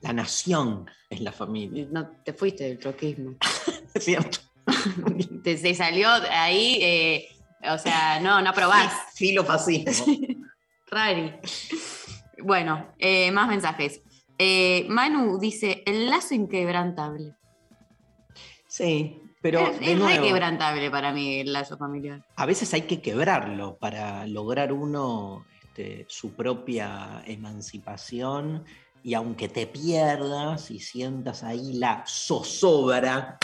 La nación es la familia. No te fuiste del troquismo. Es cierto. Te, se salió ahí, eh, o sea, no, no aprobás. Filofascismo. Rari. Bueno, eh, más mensajes. Eh, Manu dice, el lazo inquebrantable. Sí, pero es de es nuevo, para mí el lazo familiar. a veces hay que quebrarlo para lograr uno este, su propia emancipación y aunque te pierdas y sientas ahí la zozobra,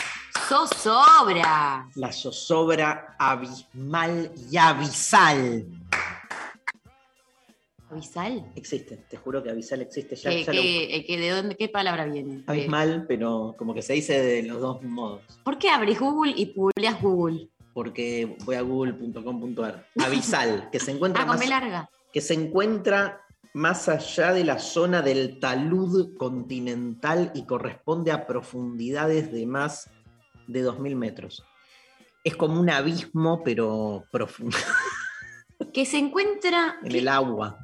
¡Zozobra! la zozobra abismal y abisal. ¿Abisal? Existe, te juro que abisal existe. Ya, ¿Qué, ya lo- qué- eh, qué- ¿De dónde, qué palabra viene? abismal, pero como que se dice de los dos modos. ¿Por qué abrís Google y publicas Google? Porque voy a google.com.ar. Abisal, que se encuentra Ah, más, larga. que se encuentra más allá de la zona del talud continental y corresponde a profundidades de más de 2.000 metros. Es como un abismo, pero profundo, Que se encuentra en el agua.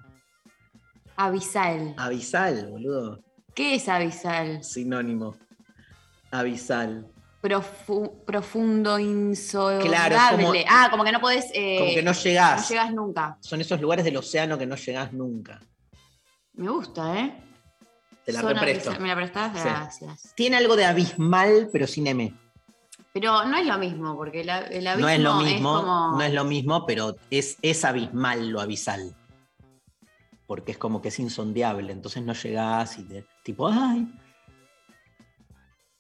Abisal. Abisal, boludo. ¿Qué es abisal? Sinónimo. Abisal. Profu- profundo, insolable. Claro, como- ah, como que no podés. eh, Como que no llegás. No llegás nunca. Son esos lugares del océano que no llegás nunca. Me gusta, ¿eh? Te la represto. abisal. ¿Me la prestás? Sí. Gracias. Tiene algo de abismal, pero sin M. Pero no es lo mismo, porque el, el abismo No es lo mismo, como- no es lo mismo, pero es, es abismal lo abisal. Porque es como que es insondeable, entonces no llegás y te. tipo, ¡ay!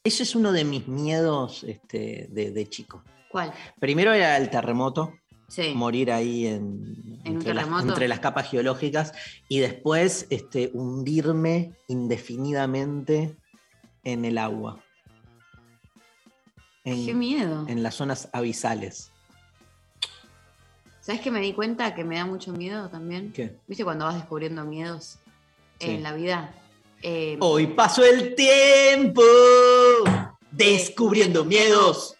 Ese es uno de mis miedos este, de, de chico. ¿Cuál? Primero era el terremoto, Sí. morir ahí en, ¿En entre, las, entre las capas geológicas, y después este, hundirme indefinidamente en el agua. En, Qué miedo. en las zonas abisales. ¿Sabes que me di cuenta que me da mucho miedo también? ¿Qué? ¿Viste cuando vas descubriendo miedos Sí. en la vida? Eh, Hoy pasó el tiempo descubriendo miedos.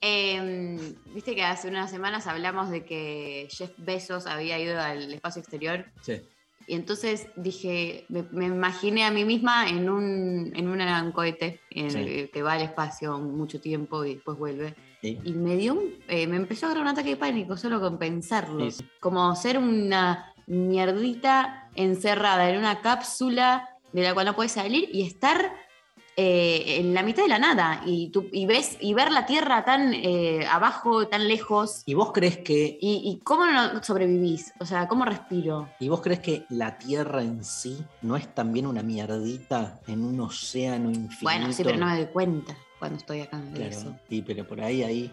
eh, Viste que hace unas semanas hablamos de que Jeff Bezos había ido al espacio exterior. Sí. Y entonces dije, me, me imaginé a mí misma en un, en un cohete en Sí. el que va al espacio mucho tiempo y después vuelve. Sí. Y me dio un- eh, me empezó a dar un ataque de pánico solo con pensarlo. Sí. Como ser una mierdita encerrada en una cápsula de la cual no puedes salir y estar eh, en la mitad de la nada. Y, tú, y ves y ver la Tierra tan eh, abajo, tan lejos. ¿Y vos crees que ¿Y, y cómo no sobrevivís? O sea, ¿cómo respiro? ¿Y vos crees que la Tierra en sí no es también una mierdita en un océano infinito? Bueno, sí, pero no me doy cuenta cuando estoy acá de Claro, eso. y pero por ahí, ahí.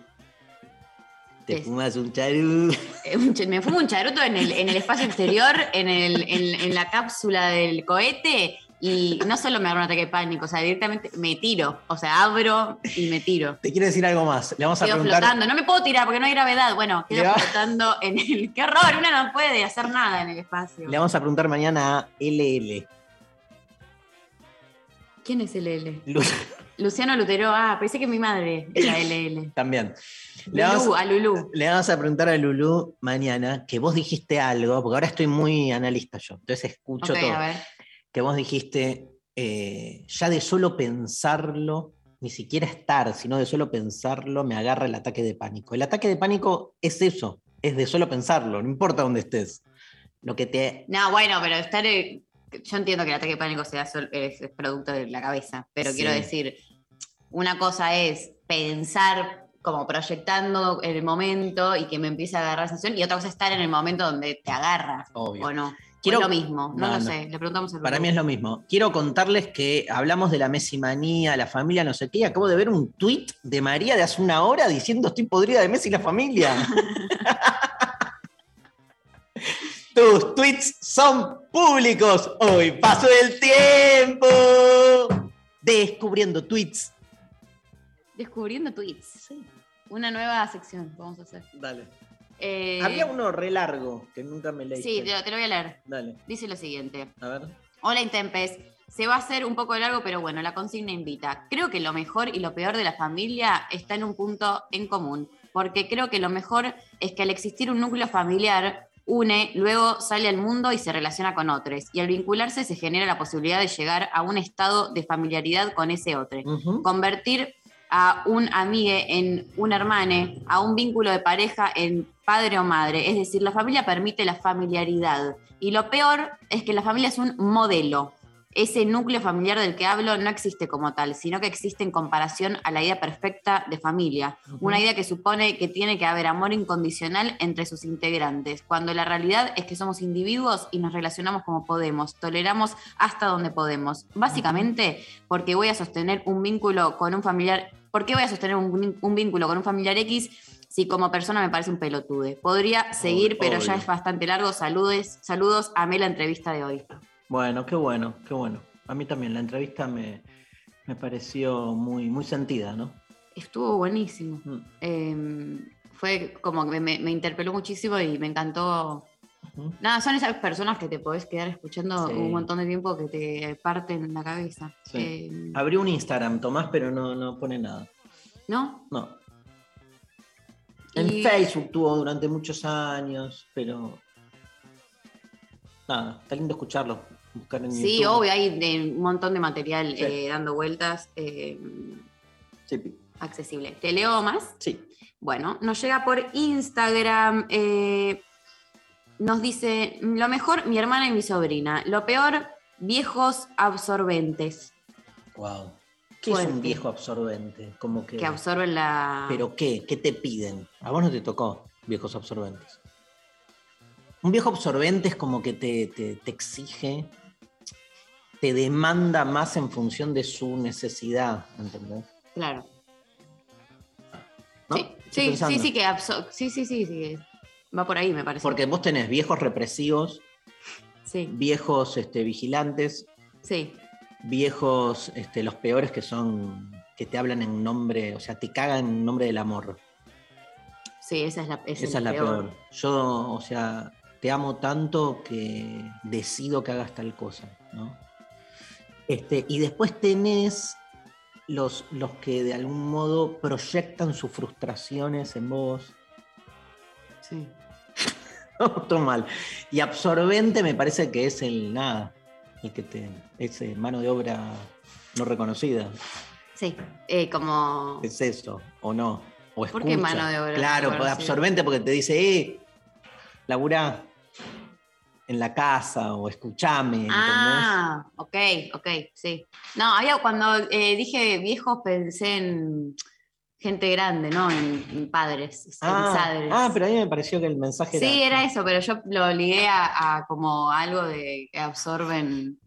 Te Es- fumas un charú. Eh, un Me fumo un charuto en el, en el espacio exterior, en, el, en, en la cápsula del cohete, y no solo me agarro un ataque de pánico, o sea, directamente me tiro. O sea, abro y me tiro. Te quiero decir algo más. Le vamos a Quedo preguntar. flotando. No me puedo tirar porque no hay gravedad. Bueno, quedo va- flotando en el. ¡Qué horror! Una no puede hacer nada en el espacio. Le vamos a preguntar mañana a LL. ¿Quién es LL? Lu- Luciano Lutero. Ah, pensé que mi madre era LL. También. Le Lulú, vamos, a Lulú. le vamos a preguntar a Lulú mañana que vos dijiste algo, porque ahora estoy muy analista yo, entonces escucho todo. a ver. Que vos dijiste, eh, ya de solo pensarlo, ni siquiera estar, sino de solo pensarlo, me agarra el ataque de pánico. El ataque de pánico es eso, es de solo pensarlo, no importa dónde estés. Lo que te. No, bueno, pero estar. eh, Yo entiendo que el ataque de pánico sea sol- es, es producto de la cabeza, pero Sí. quiero decir, una cosa es pensar como proyectando el momento y que me empiece a agarrar sensación, y otra cosa es estar en el momento donde te agarra, Obvio. o no. Quiero- Quiero, lo mismo, no, No, lo no. sé, le preguntamos al Para mí es lo mismo. Quiero contarles que hablamos de la mesimanía, la familia, no sé qué. y Acabo de ver un tweet de María de hace una hora diciendo estoy podrida de Messi y la familia. Tus tweets son públicos. Hoy pasó el tiempo. Descubriendo tweets. Descubriendo tweets. Una nueva sección vamos a hacer. Dale. Eh, Había uno re largo que nunca me leí. Sí, te, lo- te lo voy a leer. Dale. Dice lo siguiente. A ver. Hola Intempes. Se va a hacer un poco largo, pero bueno, la consigna invita. Creo que lo mejor y lo peor de la familia está en un punto en común, porque creo que lo mejor es que al existir un núcleo familiar une, luego sale al mundo y se relaciona con otros, y al vincularse se genera la posibilidad de llegar a un estado de familiaridad con ese otro, convertir a un amigue en un hermane, a un vínculo de pareja en padre o madre. Es decir, la familia permite la familiaridad. Y lo peor es que la familia es un modelo. Ese núcleo familiar del que hablo no existe como tal, sino que existe en comparación a la idea perfecta de familia. Una idea que supone que tiene que haber amor incondicional entre sus integrantes, cuando la realidad es que somos individuos y nos relacionamos como podemos, toleramos hasta donde podemos. Básicamente, porque voy a sostener un vínculo con un familiar, ¿por qué voy a sostener un, un vínculo con un familiar X si como persona me parece un pelotude? Podría seguir, pero ya es bastante largo. Saludes, saludos, amé la entrevista de hoy. Bueno, qué bueno, qué bueno. A mí también la entrevista me, me pareció muy, muy sentida, ¿no? Estuvo buenísimo. Eh, fue como que me, me interpeló muchísimo y me encantó. Nada, son esas personas que te podés quedar escuchando Sí. un montón de tiempo que te parten la cabeza. Sí. Eh, Abrí un Instagram, Tomás, pero no, no pone nada. ¿No? No. En Y- Facebook tuvo durante muchos años, pero. Nada, está lindo escucharlo. Buscar en Sí, YouTube. obvio, hay de- un montón de material Sí. eh, dando vueltas eh, Sí. accesible. ¿Te leo más? Sí. Bueno, nos llega por Instagram. eh, nos dice, lo mejor, mi hermana y mi sobrina. Lo peor, viejos absorbentes. Wow. ¿Qué es un viejo absorbente? Como que. Que absorben la... ¿Pero qué? ¿Qué te piden? A vos no te tocó viejos absorbentes. Un viejo absorbente es como que te, te- te exige, te demanda más en función de su necesidad, ¿entendés? Claro. ¿No? Sí, sí, sí, sí, que sí, sí, sí, sí. Va por ahí, me parece. Porque vos tenés viejos represivos, Sí, viejos este, vigilantes, sí. viejos, este, los peores que son, que te hablan en nombre, o sea, te cagan en nombre del amor. Sí, esa es la, esa Esa es la peor. Yo, o sea, te amo tanto que decido que hagas tal cosa, ¿no? Este, y después tenés los, los que de algún modo proyectan sus frustraciones en vos. Sí. Todo mal. Y absorbente me parece que es el nada, el que te. es eh, mano de obra no reconocida. Sí, eh, como. Es eso, o no. O ¿Por qué mano de obra no Claro, absorbente porque te dice, eh, labura en la casa o escuchame. Ah, ok, ok, sí. No, había cuando eh, dije viejos pensé en gente grande, ¿no? En, en padres, en Ah, ah, pero a mí me pareció que el mensaje era. Sí, era eso, pero yo lo ligué a, a como algo de que absorben,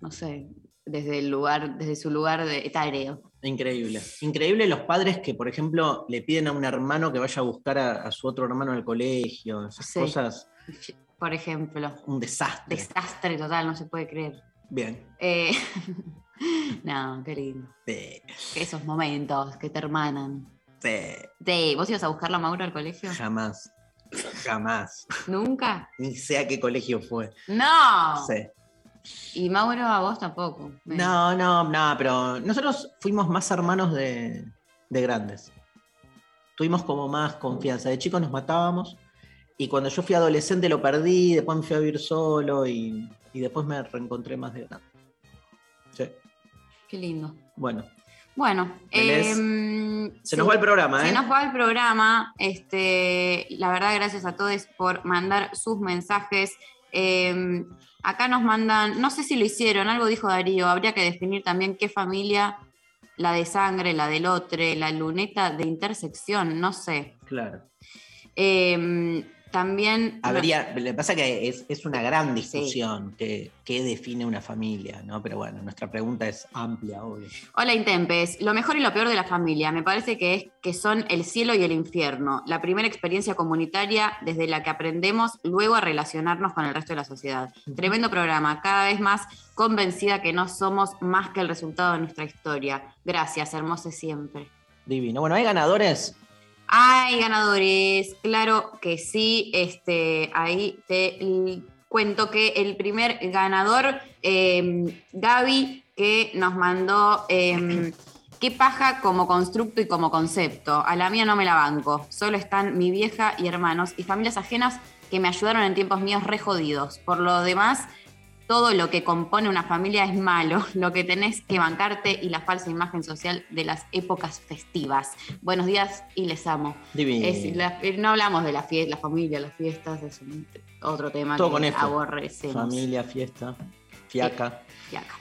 no sé, desde el lugar, desde su lugar de etéreo. Increíble. Increíble los padres que, por ejemplo, le piden a un hermano que vaya a buscar a, a su otro hermano en el colegio. Esas Sí. cosas. Por ejemplo. Un desastre. Desastre total, no se puede creer. Bien. Eh, no, qué lindo. Sí. Esos momentos que te hermanan. Sí. Sí, ¿Vos ibas a buscarla a Mauro al colegio? Jamás. Jamás. ¿Nunca? Ni sé a qué colegio fue. ¡No! Sí. Y Mauro a vos tampoco. No, no, no, pero nosotros fuimos más hermanos de, de grandes. Tuvimos como más confianza. De chicos nos matábamos y cuando yo fui adolescente lo perdí, después me fui a vivir solo y, y después me reencontré más de grande. Sí. Qué lindo. Bueno, Bueno, em, se nos va el programa, Se ¿eh? nos va el programa. Este, la verdad, gracias a todos por mandar sus mensajes. Em, acá nos mandan, no sé si lo hicieron, algo dijo Darío, habría que definir también qué familia, la de sangre, la del otro, la luneta de intersección, no sé. Claro. Em, también... Habría, lo que pasa es que es, es una gran discusión que, que define una familia, ¿no? Pero bueno, nuestra pregunta es amplia, obvio. Hola Intempes, lo mejor y lo peor de la familia, me parece que es que son el cielo y el infierno, la primera experiencia comunitaria desde la que aprendemos luego a relacionarnos con el resto de la sociedad. Tremendo programa, cada vez más convencida que no somos más que el resultado de nuestra historia. Gracias, hermosos siempre. Divino. Bueno, hay ganadores. Hay ganadores, claro que sí. Este, ahí te cuento que el primer ganador, eh, Gaby, que nos mandó eh, qué paja como constructo y como concepto. A la mía no me la banco. Solo están mi vieja y hermanos y familias ajenas que me ayudaron en tiempos míos re jodidos. Por lo demás, todo lo que compone una familia es malo, lo que tenés que bancarte y la falsa imagen social de las épocas festivas. Buenos días y les amo. Divino. Es la- no hablamos de la, fie- la familia, las fiestas, es un- otro tema Todo que con aborrecemos. Familia, fiesta, fiaca. Acá.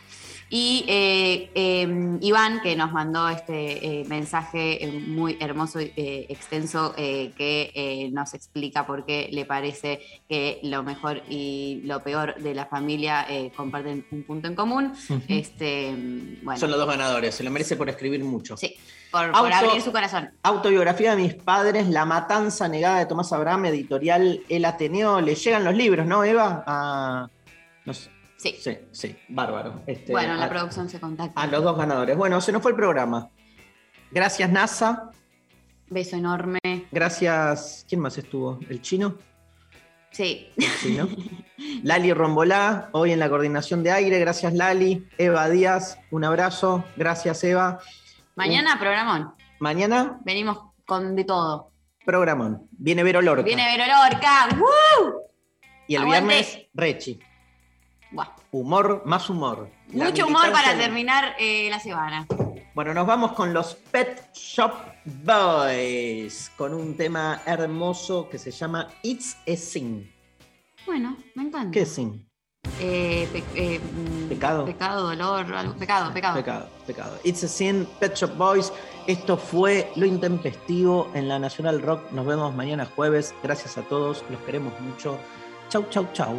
Y eh, eh, Iván, que nos mandó este eh, mensaje eh, muy hermoso y eh, extenso, eh, que eh, nos explica por qué le parece que lo mejor y lo peor de la familia eh, comparten un punto en común. Este, bueno, Son los dos ganadores. Se lo merece por escribir mucho. Sí, por, abrir su corazón. Autobiografía de mis padres, La matanza negada de Tomás Abraham, editorial El Ateneo. Le llegan los libros, ¿no, Eva? A- no sé. Sí. Sí, sí, bárbaro. Este, bueno, la a- producción se contacta. a los dos ganadores. Bueno, se nos fue el programa. Gracias, NASA. Beso enorme. Gracias. ¿Quién más estuvo? ¿El chino? Sí. El chino. Lali Rombolá, hoy en la coordinación de aire. Gracias, Lali. Eva Díaz, un abrazo. Gracias, Eva. Mañana, programón. Mañana, Venimos con de todo. programón. Viene Vero Lorca. Viene Vero Lorca. ¡Woo! y el aguante. viernes, Rechi. Humor, más humor. Mucho humor para terminar eh, la semana. Bueno, nos vamos con los Pet Shop Boys, con un tema hermoso que se llama It's a Sin. Bueno, me encanta. ¿Qué es sin? Eh, pe- eh, mm, Pecado. Pecado, dolor, algo. Pecado, pecado. Pecado, pecado. It's a Sin, Pet Shop Boys. Esto fue Lo Intempestivo en la Nacional Rock. Nos vemos mañana jueves. Gracias a todos, los queremos mucho. Chau, chau, chau.